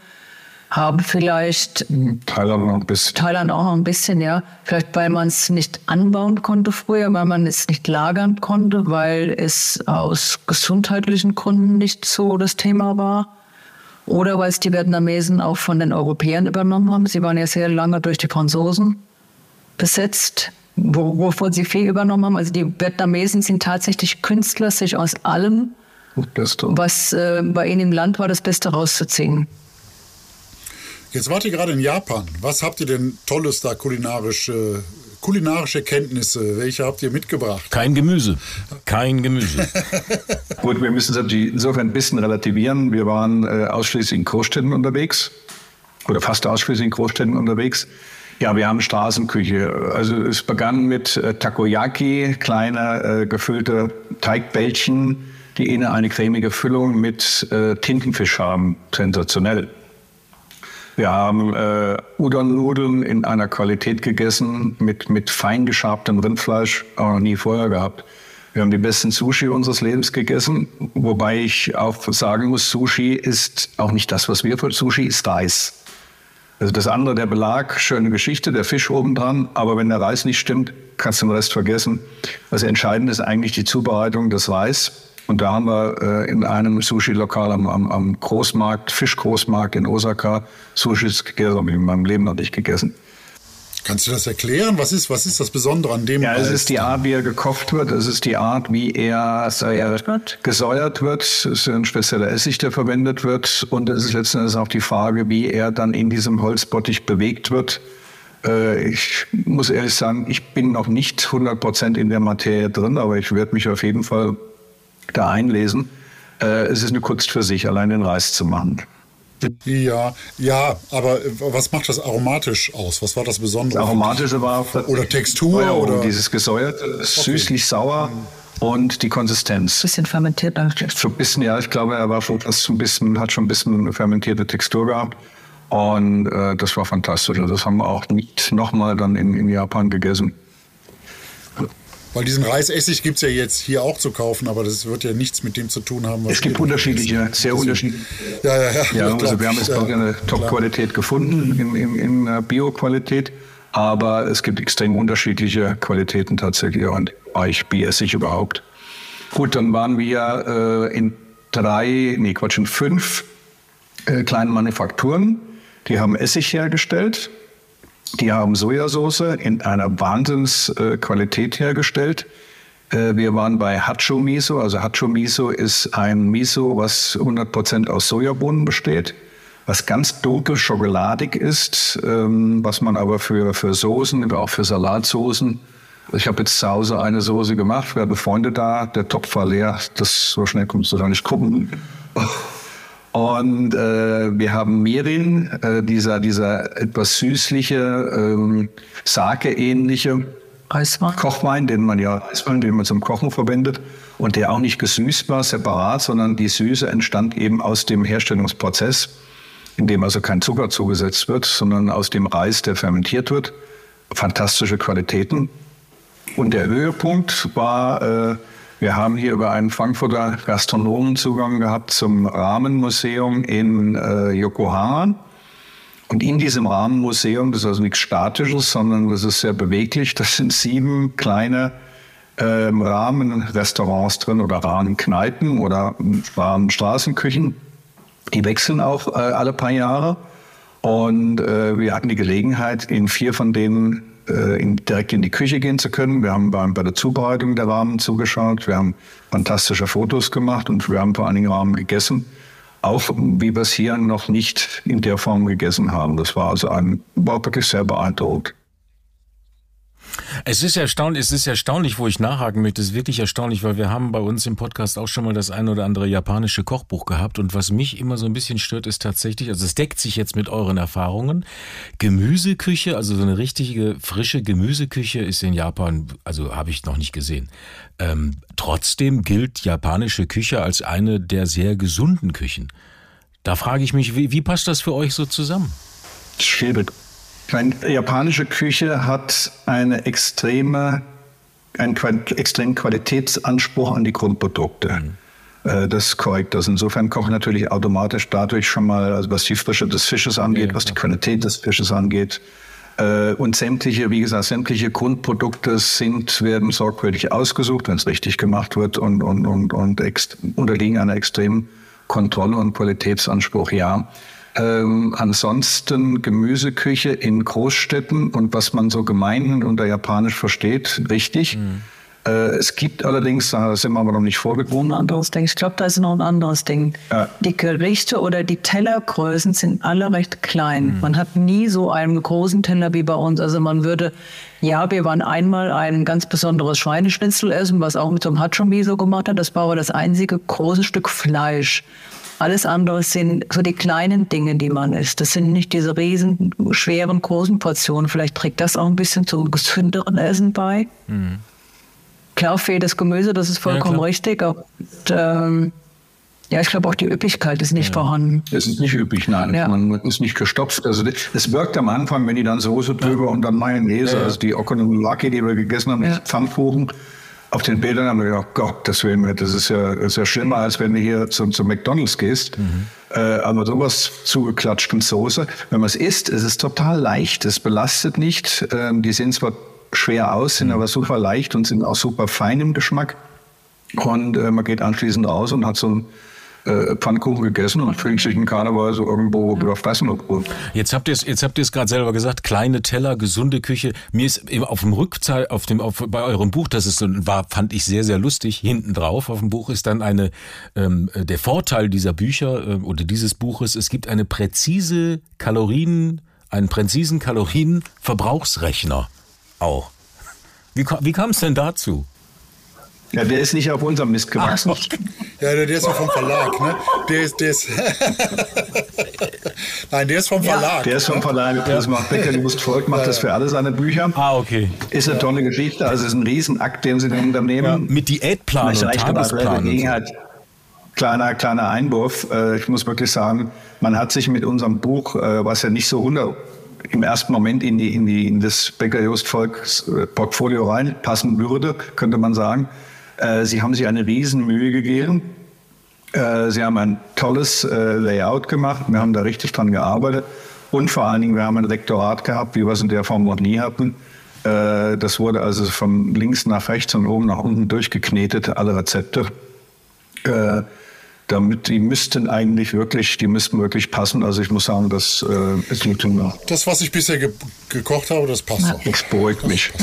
haben vielleicht Thailand noch ein bisschen. Thailand auch noch ein bisschen, ja. Vielleicht weil man es nicht anbauen konnte früher, weil man es nicht lagern konnte, weil es aus gesundheitlichen Gründen nicht so das Thema war. Oder weil es die Vietnamesen auch von den Europäern übernommen haben. Sie waren ja sehr lange durch die Franzosen besetzt wovon sie viel übernommen haben. Also die Vietnamesen sind tatsächlich Künstler, sich aus allem, was äh, bei ihnen im Land war, das Beste rauszuziehen. Jetzt wart ihr gerade in Japan. Was habt ihr denn Tolles da kulinarische, kulinarische Kenntnisse? Welche habt ihr mitgebracht? Kein Gemüse. Kein Gemüse. Gut, wir müssen es insofern ein bisschen relativieren. Wir waren äh, ausschließlich in Großstädten unterwegs oder fast ausschließlich in Großstädten unterwegs. Ja, wir haben Straßenküche. Also es begann mit äh, Takoyaki, kleine äh, gefüllte Teigbällchen, die innen eine cremige Füllung mit äh, Tintenfisch haben. Sensationell. Wir haben äh, Udon-Nudeln in einer Qualität gegessen mit, mit fein geschabtem Rindfleisch, auch noch nie vorher gehabt. Wir haben die besten Sushi unseres Lebens gegessen, wobei ich auch sagen muss, Sushi ist auch nicht das, was wir für Sushi ist Reis. Also das andere, der Belag, schöne Geschichte, der Fisch obendran, aber wenn der Reis nicht stimmt, kannst du den Rest vergessen. Was entscheidend ist eigentlich die Zubereitung des Reis. Und da haben wir äh, in einem Sushi-Lokal am, am, am Großmarkt, Fischgroßmarkt in Osaka, Sushis gegessen, habe ich in meinem Leben noch nicht gegessen. Kannst du das erklären? Was ist, was ist das Besondere an dem? Ja, es ist die Art, wie er gekocht wird. Es ist die Art, wie er, er gesäuert wird. Es ist ein spezieller Essig, der verwendet wird. Und es ist letzten Endes auch die Frage, wie er dann in diesem Holzbottich bewegt wird. Äh, ich muss ehrlich sagen, ich bin noch nicht 100 Prozent in der Materie drin, aber ich werde mich auf jeden Fall da einlesen. Äh, es ist eine Kunst für sich, allein den Reis zu machen. Ja, ja, aber was macht das aromatisch aus? Was war das Besondere? Das Aromatische war oder Textur ja, oder dieses gesäuerte, okay. süßlich sauer und die Konsistenz. Bisschen fermentiert. So ein bisschen, ja, ich glaube, er war schon fast ein bisschen, hat schon ein bisschen eine fermentierte Textur gehabt. Und äh, das war fantastisch. Also das haben wir auch nicht nochmal dann in, in Japan gegessen. Weil diesen Reisessig gibt es ja jetzt hier auch zu kaufen, aber das wird ja nichts mit dem zu tun haben. Was es gibt unterschiedliche, sehr unterschiedliche. Ja, ja, ja. ja also wir haben jetzt ja, eine Top-Qualität gefunden in, in, in äh, Bio-Qualität, aber es gibt extrem unterschiedliche Qualitäten tatsächlich und Eich, Essig überhaupt. Gut, dann waren wir äh, in drei, nee Quatsch, in fünf äh, kleinen Manufakturen. Die haben Essig hergestellt die haben Sojasauce in einer Wahnsinnsqualität hergestellt. Äh, wir waren bei Hacho Miso. Also Hacho Miso ist ein Miso, was 100% aus Sojabohnen besteht, was ganz dunkel schokoladig ist, ähm, was man aber für, für Soßen, auch für Salatsoßen, ich habe jetzt zu Hause eine Soße gemacht, wir hatten Freunde da, der Topf war leer, das so schnell kommst du da nicht gucken. Und äh, wir haben Mirin, äh, dieser, dieser etwas süßliche, ähm, Sake-ähnliche Eiswein. Kochwein, den man ja Eiswein, den man zum Kochen verwendet und der auch nicht gesüßt war separat, sondern die Süße entstand eben aus dem Herstellungsprozess, in dem also kein Zucker zugesetzt wird, sondern aus dem Reis, der fermentiert wird. Fantastische Qualitäten. Und der Höhepunkt war äh, wir haben hier über einen Frankfurter Gastronomen Zugang gehabt zum Rahmenmuseum in äh, Yokohama. Und in diesem Rahmenmuseum, das ist also nichts Statisches, sondern das ist sehr beweglich, das sind sieben kleine äh, Rahmenrestaurants drin oder Rahmenkneipen oder Rahmenstraßenküchen. Die wechseln auch äh, alle paar Jahre. Und äh, wir hatten die Gelegenheit, in vier von denen äh, in, direkt in die Küche gehen zu können. Wir haben bei, bei der Zubereitung der Rahmen zugeschaut. Wir haben fantastische Fotos gemacht und wir haben vor allen Dingen Rahmen gegessen. Auch wie wir es hier noch nicht in der Form gegessen haben. Das war also ein, war wirklich sehr beeindruckend. Es ist erstaunlich, es ist erstaunlich, wo ich nachhaken möchte. Es ist wirklich erstaunlich, weil wir haben bei uns im Podcast auch schon mal das ein oder andere japanische Kochbuch gehabt. Und was mich immer so ein bisschen stört, ist tatsächlich, also es deckt sich jetzt mit euren Erfahrungen. Gemüseküche, also so eine richtige frische Gemüseküche ist in Japan, also habe ich noch nicht gesehen. Ähm, trotzdem gilt japanische Küche als eine der sehr gesunden Küchen. Da frage ich mich, wie, wie passt das für euch so zusammen? Schwierig. Meine, japanische Küche hat eine extreme, einen extremen Qualitätsanspruch an die Grundprodukte. Mhm. Äh, das ist korrekt. Also insofern kochen natürlich automatisch dadurch schon mal, also was die Frische des Fisches angeht, ja, was die Qualität des Fisches angeht. Äh, und sämtliche, wie gesagt, sämtliche Grundprodukte sind, werden sorgfältig ausgesucht, wenn es richtig gemacht wird und, und, und, und unterliegen einer extremen Kontrolle und Qualitätsanspruch, ja. Ähm, ansonsten Gemüseküche in Großstädten und was man so gemeinhin unter Japanisch versteht, richtig. Mhm. Äh, es gibt allerdings, da sind wir aber noch nicht vorgedrungen. Ein anderes Ding. Ich glaube, da ist noch ein anderes Ding. Ja. Die Gerichte oder die Tellergrößen sind alle recht klein. Man hat nie so einen großen Teller wie bei uns. Also man würde, ja, wir waren einmal ein ganz besonderes Schweineschnitzel essen, was auch mit so einem Hachomiso gemacht hat. Das war aber das einzige große Stück Fleisch. Alles andere sind so die kleinen Dinge, die man isst. Das sind nicht diese riesen, schweren, großen Portionen. Vielleicht trägt das auch ein bisschen zum gesünderen Essen bei. Klar fehlt das Gemüse, das ist vollkommen klar. richtig. Und, ähm, ja, ich glaube auch die Üppigkeit ist nicht vorhanden. Es ist nicht üppig, nein. Ja. Man ist nicht gestopft. Also es wirkt am Anfang, wenn die dann Soße drüber und dann Mayonnaise, also die Okonomiyaki, die wir gegessen haben, Ja. mit Pfannkuchen. Auf den Bildern haben wir gedacht, oh Gott, das, mir, das ist ja, das ist ja schlimmer, als wenn du hier zum, zum McDonalds gehst. Äh, aber sowas zugeklatscht mit Soße. Wenn man es isst, ist es total leicht. Es belastet nicht. Ähm, die sehen zwar schwer aus, sind aber super leicht und sind auch super fein im Geschmack. Und äh, man geht anschließend raus und hat so einen äh, Pfannkuchen gegessen und fühlt sich im Karneval so irgendwo überfressen. Jetzt habt ihr es, jetzt habt ihr es gerade selber gesagt, kleine Teller, gesunde Küche. Mir ist eben auf dem Rückzahl, auf dem, auf, bei eurem Buch, das ist so, war, fand ich sehr, sehr lustig. Hinten drauf auf dem Buch ist dann eine, ähm, der Vorteil dieser Bücher ähm, oder dieses Buches, es gibt eine präzise Kalorien, einen präzisen Kalorienverbrauchsrechner auch. Wie, wie kam es denn dazu? Ja, der ist nicht auf unserem Mist gewachsen. Ja, der der ist ja vom Verlag, ne? Der ist, der ist Nein, der ist vom Verlag. Der ist vom Verlag, das macht Becker Just Volk, macht das für alle seine Bücher. Ah, okay. Ist eine tolle Geschichte, also es ist ein Riesenakt, den sie da unternehmen. Mit Diätplan und Tagesplan. Gelegenheit. Kleiner, kleiner Einwurf. Äh, Ich muss wirklich sagen, man hat sich mit unserem Buch, äh, was ja nicht so 100 im ersten Moment in, die, in, die, in das Becker Just Volks äh, Portfolio reinpassen würde, könnte man sagen. Äh, Sie haben sich eine Riesenmühe gegeben. Äh, Sie haben ein tolles äh, Layout gemacht. Wir haben da richtig dran gearbeitet. Und vor allen Dingen, wir haben ein Lektorat gehabt, wie wir es in der Form noch nie hatten. Das wurde also von links nach rechts und oben nach unten durchgeknetet, alle Rezepte. Damit die müssten eigentlich wirklich, die müssten wirklich passen. Also ich muss sagen, das äh, ist nicht immer. Das, was ich bisher ge gekocht habe, das passt auch. Das beruhigt mich.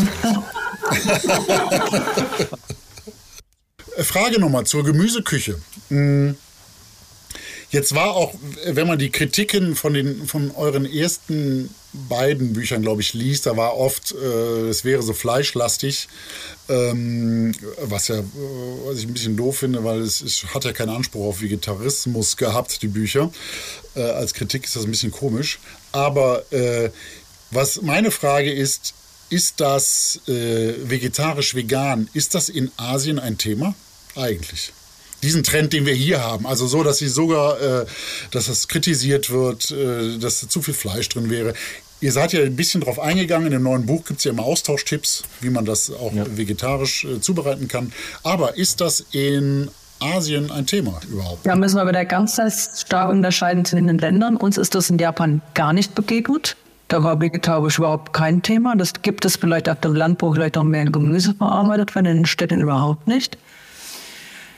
Frage nochmal zur Gemüseküche. Mm, Jetzt war auch, wenn man die Kritiken von, den, von euren ersten beiden Büchern, glaube ich, liest, da war oft, äh, es wäre so fleischlastig, ähm, was ja, äh, was ich ein bisschen doof finde, weil es, es hat ja keinen Anspruch auf Vegetarismus gehabt, die Bücher. Äh, als Kritik ist das ein bisschen komisch. Aber äh, was meine Frage ist, ist das äh, vegetarisch-vegan, ist das in Asien ein Thema? Eigentlich. Diesen Trend, den wir hier haben. Also so, dass sie sogar, äh, dass das kritisiert wird, äh, dass da zu viel Fleisch drin wäre. Ihr seid ja ein bisschen drauf eingegangen. In dem neuen Buch gibt es ja immer Austauschtipps, wie man das auch vegetarisch äh, zubereiten kann. Aber ist das in Asien ein Thema überhaupt? Da müssen wir wieder ganz stark unterscheiden zwischen den Ländern. Uns ist das in Japan gar nicht begegnet. Da war vegetarisch überhaupt kein Thema. Das gibt es vielleicht auf dem Land, wo vielleicht noch mehr Gemüse verarbeitet wird, in den Städten überhaupt nicht.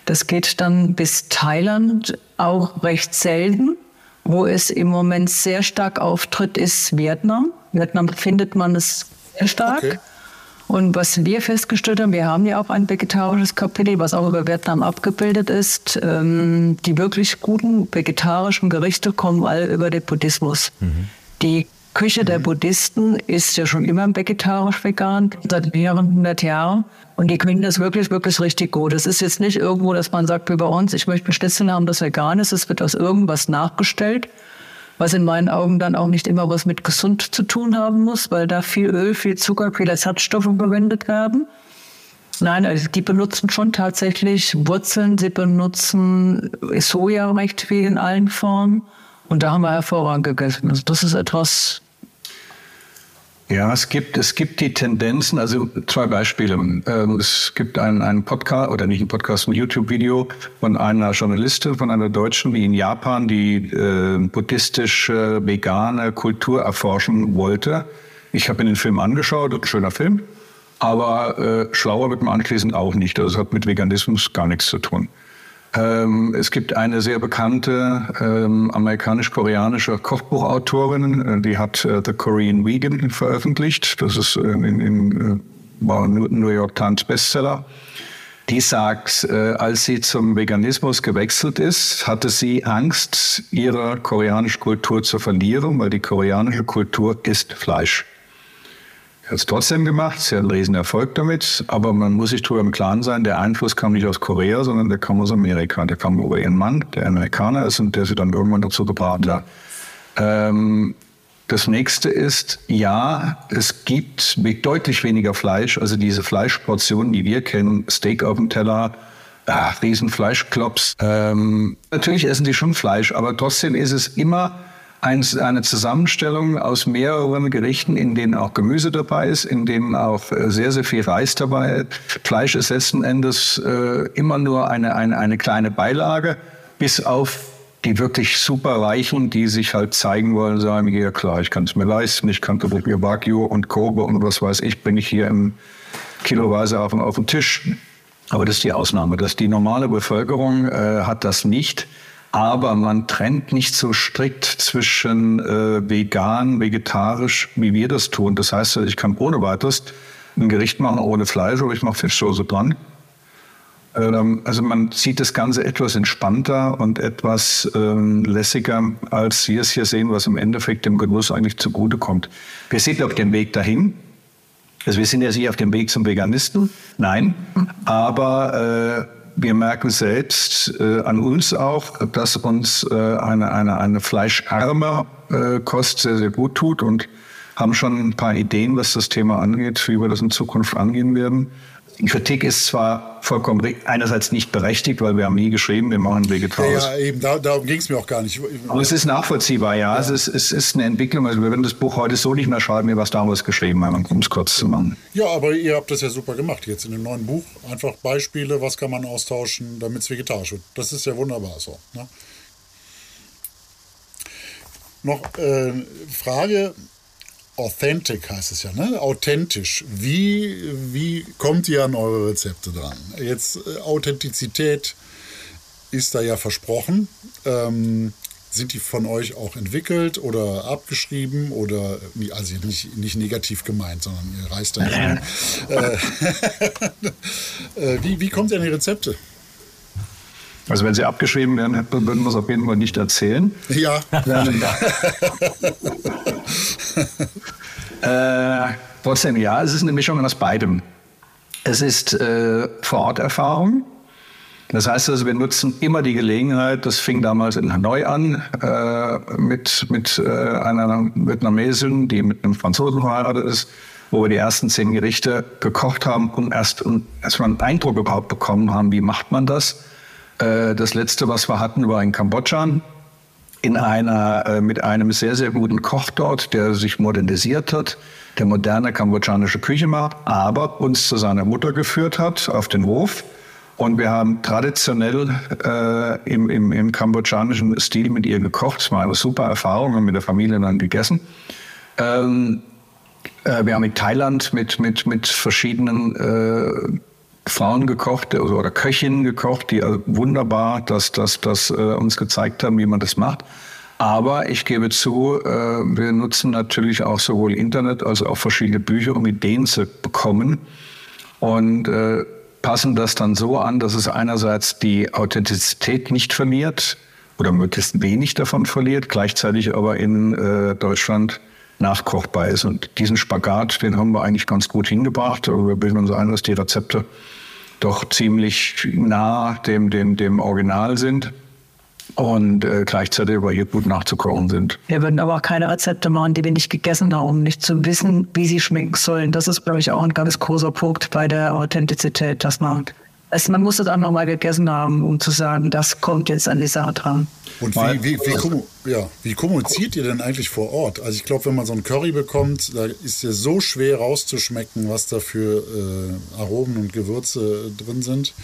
Das geht dann bis Thailand auch recht selten. Wo es im Moment sehr stark auftritt, ist Vietnam. Vietnam findet man es sehr stark. Okay. Und was wir festgestellt haben, wir haben ja auch ein vegetarisches Kapitel, was auch über Vietnam abgebildet ist. Ähm, die wirklich guten vegetarischen Gerichte kommen alle über den Buddhismus. Die Küche der Buddhisten ist ja schon immer vegetarisch-vegan, seit mehreren hundert Jahren. Und die können das wirklich, wirklich richtig gut. Es ist jetzt nicht irgendwo, dass man sagt, wie bei uns, ich möchte ein Schnitzel haben, das vegan ist. Es wird aus irgendwas nachgestellt was in meinen Augen dann auch nicht immer was mit gesund zu tun haben muss, weil da viel Öl, viel Zucker, viele Ersatzstoffe verwendet werden. Nein, also die benutzen schon tatsächlich Wurzeln, sie benutzen Soja recht viel in allen Formen. Und da haben wir hervorragend gegessen. Also das ist etwas, Ja, es gibt, es gibt die Tendenzen, also zwei Beispiele. Ähm, es gibt einen, einen Podcast, oder nicht ein Podcast, ein YouTube-Video von einer Journalistin, von einer Deutschen, die in Japan die äh, buddhistische, vegane Kultur erforschen wollte. Ich habe mir den Film angeschaut, ein schöner Film, aber äh, schlauer wird man anschließend auch nicht. Also es hat mit Veganismus gar nichts zu tun. Ähm, es gibt eine sehr bekannte ähm, amerikanisch-koreanische Kochbuchautorin, äh, die hat äh, The Korean Vegan veröffentlicht. Das ist äh, in, in, ein New York Times Bestseller. Die sagt, äh, als sie zum Veganismus gewechselt ist, hatte sie Angst, ihre koreanische Kultur zu verlieren, weil die koreanische Kultur isst Fleisch. Sie hat es trotzdem gemacht, sie hat einen riesen Erfolg damit, aber man muss sich darüber im Klaren sein, der Einfluss kam nicht aus Korea, sondern der kam aus Amerika. Der kam über ihren Mann, der Amerikaner ist und der sie dann irgendwann dazu gebracht hat. Ähm, das nächste ist, ja, es gibt deutlich weniger Fleisch. Also diese Fleischportionen, die wir kennen, Steak auf dem Teller, ah, Riesenfleischklops. Ähm, natürlich essen die schon Fleisch, aber trotzdem ist es immer eine Zusammenstellung aus mehreren Gerichten, in denen auch Gemüse dabei ist, in denen auch äh, sehr, sehr viel Reis dabei ist. Fleisch ist letzten Endes äh, immer nur eine, eine, eine kleine Beilage, bis auf die wirklich super Reichen, die sich halt zeigen wollen, sagen, ja klar, ich kann es mir leisten, ich kann mir Wagyu und Kobe und was weiß ich, bringe ich hier im Kiloweise auf, auf den Tisch. Aber das ist die Ausnahme. dass die normale Bevölkerung äh, hat das nicht. Aber man trennt nicht so strikt zwischen äh, vegan, vegetarisch, wie wir das tun. Das heißt, ich kann ohne weiteres ein Gericht machen ohne Fleisch, aber ich mache Fischsoße dran. Ähm, also man sieht das Ganze etwas entspannter und etwas ähm, lässiger, als wir es hier sehen, was im Endeffekt dem Genuss eigentlich zugutekommt. Wir sind auf dem Weg dahin. Also wir sind ja nicht auf dem Weg zum Veganisten, nein, aber äh, wir merken selbst äh, an uns auch, dass uns äh, eine, eine, eine fleischarme äh, Kost sehr, sehr gut tut und haben schon ein paar Ideen, was das Thema angeht, wie wir das in Zukunft angehen werden. Die Kritik ist zwar vollkommen einerseits nicht berechtigt, weil wir haben nie geschrieben, wir machen vegetarisch. Ja, ja, eben, da, darum ging es mir auch gar nicht. Aber es ist nachvollziehbar, ja. ja. Es, ist, es ist eine Entwicklung. Also wir würden das Buch heute so nicht mehr schreiben, wie wir es damals geschrieben haben, um es kurz zu machen. Ja, aber ihr habt das ja super gemacht jetzt in dem neuen Buch. Einfach Beispiele, was kann man austauschen, damit es vegetarisch wird. Das ist ja wunderbar so. Ne? Noch äh, Frage, Authentic heißt es ja, ne? Authentisch. Wie, wie kommt ihr an eure Rezepte dran? Jetzt äh, Authentizität ist da ja versprochen. Ähm, sind die von euch auch entwickelt oder abgeschrieben oder also nicht, nicht negativ gemeint, sondern ihr reist da. Äh, äh, wie, wie kommt ihr an die Rezepte? Also wenn sie abgeschrieben werden, würden wir es auf jeden Fall nicht erzählen. Ja. äh, trotzdem, ja, es ist eine Mischung aus beidem. Es ist äh, Vororterfahrung. Das heißt also, wir nutzen immer die Gelegenheit, das fing damals in Hanoi an, äh, mit, mit äh, einer Vietnamesin, die mit einem Franzosen verheiratet ist, wo wir die ersten zehn Gerichte gekocht haben und erst, und erst mal einen Eindruck überhaupt bekommen haben, wie macht man das. Äh, das letzte, was wir hatten, war in Kambodscha in einer, äh, mit einem sehr, sehr guten Koch dort, der sich modernisiert hat, der moderne kambodschanische Küche macht, aber uns zu seiner Mutter geführt hat auf den Hof. Und wir haben traditionell äh, im, im, im kambodschanischen Stil mit ihr gekocht. Es war eine super Erfahrung und mit der Familie dann gegessen. Ähm, äh, wir haben in Thailand mit, mit, mit verschiedenen äh, Frauen gekocht also, oder Köchinnen gekocht, die also wunderbar das, das, das äh, uns gezeigt haben, wie man das macht. Aber ich gebe zu, äh, wir nutzen natürlich auch sowohl Internet als auch verschiedene Bücher, um Ideen zu bekommen und äh, passen das dann so an, dass es einerseits die Authentizität nicht verliert oder möglichst wenig davon verliert, gleichzeitig aber in Deutschland nachkochbar ist. Und diesen Spagat, den haben wir eigentlich ganz gut hingebracht. Wir bilden uns ein, dass die Rezepte doch ziemlich nah dem, dem, dem Original sind und äh, gleichzeitig aber hier gut nachzukochen sind. Wir würden aber auch keine Rezepte machen, die wir nicht gegessen haben, um nicht zu wissen, wie sie schmecken sollen. Das ist, glaube ich, auch ein ganz großer Punkt bei der Authentizität, dass man also man muss es auch noch mal gegessen haben, um zu sagen, das kommt jetzt an die Sache dran. Und wie, wie, wie, ja, wie kommuniziert ihr denn eigentlich vor Ort? Also ich glaube, wenn man so einen Curry bekommt, da ist ja so schwer rauszuschmecken, was da für äh, Aromen und Gewürze drin sind.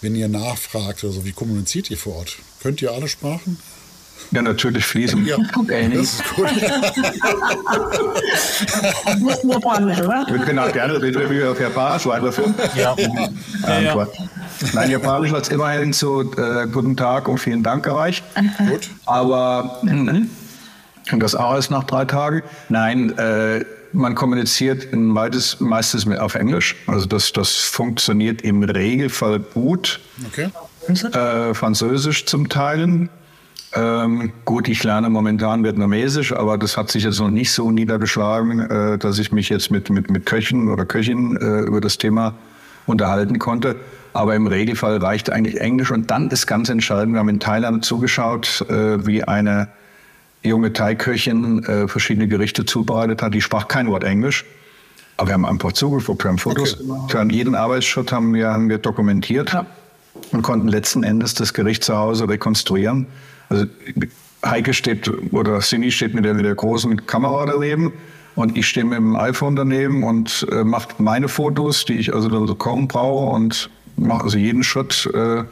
Wenn ihr nachfragt, also wie kommuniziert ihr vor Ort? Könnt ihr alle Sprachen? Ja, natürlich fließen. Ja, das ist gut. Wir können auch gerne reden wir auf Japanisch weiterführen. Ja. ja, ja. Nein, Japanisch hat es immerhin so äh, Guten Tag und vielen Dank gereicht. Gut. Aber und das auch erst nach drei Tagen. Nein, äh, man kommuniziert in beides, meistens auf Englisch. Also das, das funktioniert im Regelfall gut. Okay. Äh, Französisch zum Teil. Ähm, gut, ich lerne momentan Vietnamesisch, aber das hat sich jetzt noch nicht so niedergeschlagen, äh, dass ich mich jetzt mit, mit, mit Köchen oder Köchinnen äh, über das Thema unterhalten konnte. Aber im Regelfall reicht eigentlich Englisch. Und dann ist ganz entscheidend, wir haben in Thailand zugeschaut, äh, wie eine junge Thai-Köchin äh, verschiedene Gerichte zubereitet hat. Die sprach kein Wort Englisch. Aber wir haben einfach zugeguckt, wir haben Fotos. Okay. Für jeden Arbeitsschritt haben wir, haben wir dokumentiert ja. und konnten letzten Endes das Gericht zu Hause rekonstruieren. Also Heike steht oder Cindy steht mit der, mit der großen Kamera daneben und ich stehe mit dem iPhone daneben und äh, mache meine Fotos, die ich also dann so kaum brauche und mache also jeden Schritt äh,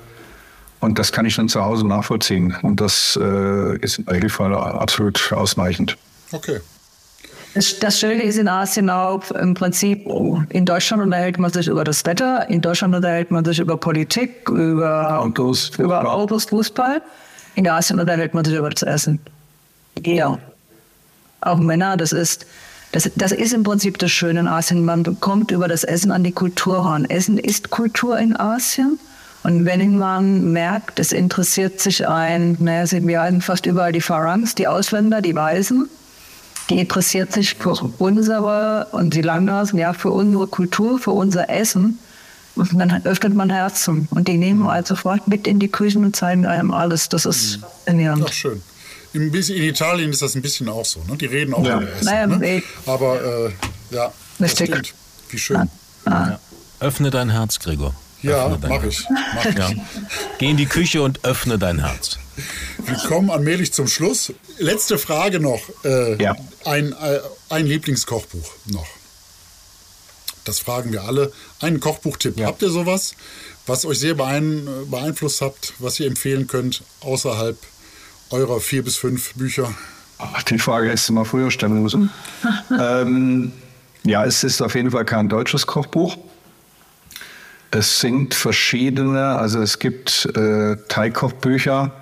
und das kann ich dann zu Hause nachvollziehen. Und das äh, ist im Regelfall absolut ausreichend. Okay. Das, das Schöne ist in Asien auch im Prinzip, in Deutschland unterhält man sich über das Wetter, in Deutschland unterhält man sich über Politik, über Autos, über Autos Fußball. In Asien unterhält man sich über das Essen. Ja. Auch Männer, das ist, das, das ist im Prinzip das Schöne in Asien. Man kommt über das Essen an die Kultur ran. Essen ist Kultur in Asien. Und wenn man merkt, es interessiert sich ein, naja, wir haben fast überall die Farangs, die Ausländer, die Weißen, die interessiert sich für unsere und die Langhasen, ja, für unsere Kultur, für unser Essen. Und dann öffnet man Herzen. Und die nehmen halt sofort mit in die Küchen und zeigen einem alles. Das ist faszinierend. Ach, schön. In, in Italien ist das ein bisschen auch so. Ne? Die reden auch ja. über Essen. Naja, ne? Aber äh, ja, das stimmt. Wie schön. Ah. Ja. Öffne dein Herz, Gregor. Ja, mach ich. Mach ich. Ja. Geh in die Küche und öffne dein Herz. Wir kommen allmählich zum Schluss. Letzte Frage noch. Äh, ja. ein, äh, ein Lieblingskochbuch noch. Das fragen wir alle. Einen Kochbuchtipp. Ja. Habt ihr sowas, was euch sehr beein beeinflusst habt, was ihr empfehlen könnt, außerhalb eurer vier bis fünf Bücher? Ach, die Frage hättest du mal früher stellen müssen. ähm, ja, es ist auf jeden Fall kein deutsches Kochbuch. Es sind verschiedene, also es gibt äh, Thai-Kochbücher,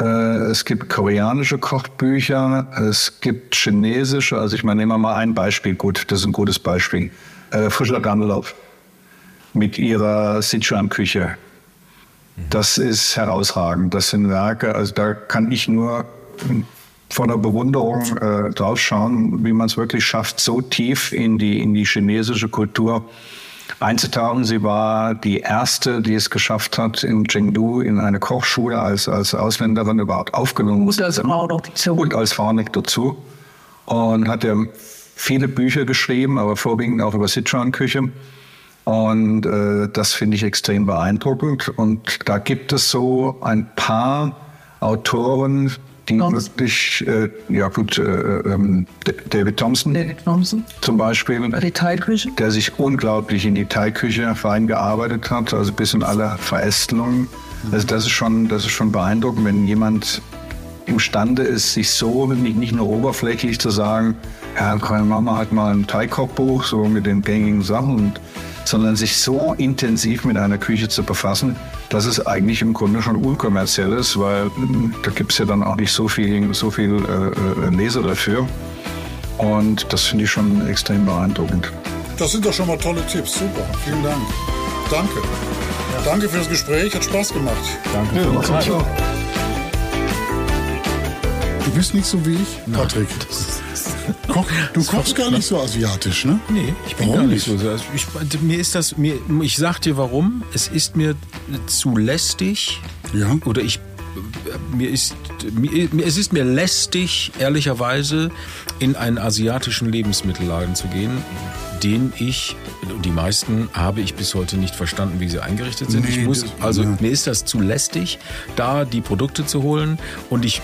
äh, es gibt koreanische Kochbücher, es gibt chinesische, also ich meine, nehmen wir mal ein Beispiel, gut, das ist ein gutes Beispiel. Äh, Frischer Ganlauf mit ihrer Sichuan-Küche. Das ist herausragend. Das sind Werke, also da kann ich nur von der Bewunderung äh, draufschauen, wie man es wirklich schafft, so tief in die, in die chinesische Kultur einzutauchen. Sie war die erste, die es geschafft hat, in Chengdu in eine Kochschule als, als Ausländerin überhaupt aufgenommen Und als Frau noch dazu. Und als Frau nicht dazu. Und hat ja viele Bücher geschrieben, aber vorwiegend auch über Sichuan-Küche. Und äh, das finde ich extrem beeindruckend. Und da gibt es so ein paar Autoren, die Thompson. wirklich, äh, ja gut, äh, ähm, David Thompson, David Thompson zum Beispiel, die Thai-Küche. der sich unglaublich in die Thai-Küche reingearbeitet hat, also bis in alle Verästelungen. Also das ist schon, das ist schon beeindruckend, wenn jemand imstande ist, sich so nicht, nicht nur oberflächlich zu sagen, ja, machen wir halt mal ein Thai-Kochbuch, so mit den gängigen Sachen sondern sich so intensiv mit einer Küche zu befassen, dass es eigentlich im Grunde schon unkommerziell ist, weil hm, da gibt es ja dann auch nicht so viel, so viel äh, äh, Leser dafür. Und das finde ich schon extrem beeindruckend. Das sind doch schon mal tolle Tipps. Super. Vielen Dank. Danke. Ja. Danke für das Gespräch. Hat Spaß gemacht. Danke für die Zeit. Du bist nicht so wie ich, Patrick. Koch, du kochst gar nicht so asiatisch, ne? Nee, ich bin warum gar nicht so. Also ich, mir ist das, mir, ich sag dir warum. Es ist mir zu lästig. Ja. Oder ich mir ist, mir, es ist mir lästig, ehrlicherweise, in einen asiatischen Lebensmittelladen zu gehen, den ich, die meisten habe ich bis heute nicht verstanden, wie sie eingerichtet sind. Nee, ich muss, also ja. mir ist das zu lästig, da die Produkte zu holen und ich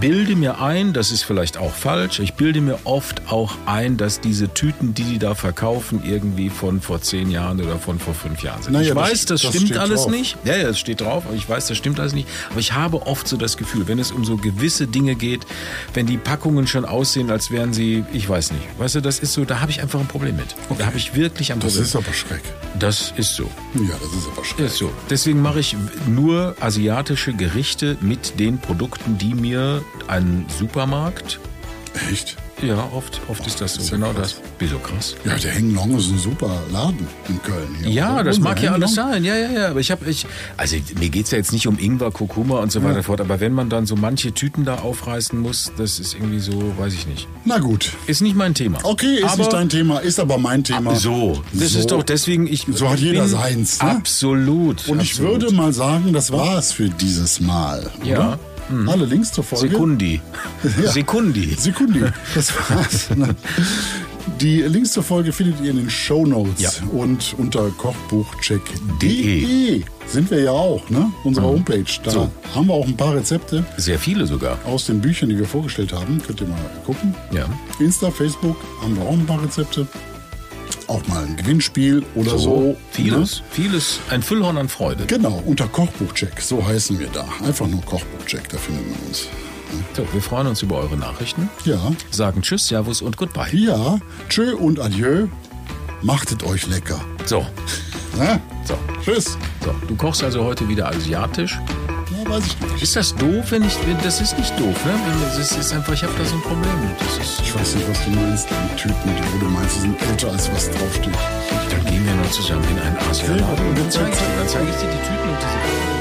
bilde mir ein, das ist vielleicht auch falsch, ich bilde mir oft auch ein, dass diese Tüten, die die da verkaufen, irgendwie von vor zehn Jahren oder von vor fünf Jahren sind. Naja, ich weiß, das, das stimmt alles drauf. nicht. Ja, ja, es steht drauf, aber ich weiß, das stimmt alles nicht. Aber ich habe oft so das Gefühl, wenn es um so gewisse Dinge geht, wenn die Packungen schon aussehen, als wären sie, ich weiß nicht. Weißt du, das ist so, da habe ich einfach ein Problem mit. Okay. Da habe ich wirklich ein Problem. Das ist aber schreck. Das ist so. Ja, das ist aber schreck. Ist so. Deswegen mache ich nur asiatische Gerichte mit den Produkten, die mir ein Supermarkt Echt? Ja, oft, oft ist das so. Ist ja genau krass. das. Wieso krass? Ja, der Henglong ist ein super Laden in Köln. Hier. Ja, Oder? das mag ja alles sein. Ja, ja, ja. Aber ich habe, ich, also mir geht's ja jetzt nicht um Ingwer, Kurkuma und so weiter und fort. Aber wenn man dann so manche Tüten da aufreißen muss, das ist irgendwie so, weiß ich nicht. Na gut. Ist nicht mein Thema. Okay, ist aber nicht dein Thema, ist aber mein Thema. So, das So. ist doch deswegen, ich. So hat jeder seins, ne? Absolut. Und ich absolut. würde mal sagen, das war's für dieses Mal. Ja. Mhm. Oder? Alle Links zur Folge. Sekundi. Ja. Sekundi. Sekundi. Das war's. Die Links zur Folge findet ihr in den Shownotes Ja. und unter kochbuchcheck.de sind wir ja auch, ne? Unsere Homepage. Da So. haben wir auch ein paar Rezepte Sehr viele sogar. aus den Büchern, die wir vorgestellt haben. Könnt ihr mal gucken. Ja. Insta, Facebook haben wir auch ein paar Rezepte. Auch mal ein Gewinnspiel oder so. Vieles. Ne? Vieles. Ein Füllhorn an Freude. Genau, unter Kochbuchcheck, so heißen wir da. Einfach nur Kochbuchcheck, da findet man uns. So, wir freuen uns über eure Nachrichten. Ja, Sagen Tschüss, Servus und Goodbye. ja, tschö und adieu. Machtet euch lecker. So, Ne? so, Tschüss. so. Du kochst also heute wieder asiatisch. Ja, weiß ich nicht. Ist das doof, wenn ich. Wenn, das ist nicht doof, ne? Das ist einfach, ich habe da so ein Problem. mit. Das ist. Ich weiß nicht, was du meinst. Die Tüten, die wo du meinst, die sind älter, als was draufsteht. Dann gehen wir noch zusammen in einen Asialaden. Und dann zeige ich dir, dann zeige ich dir die Tüten und diese.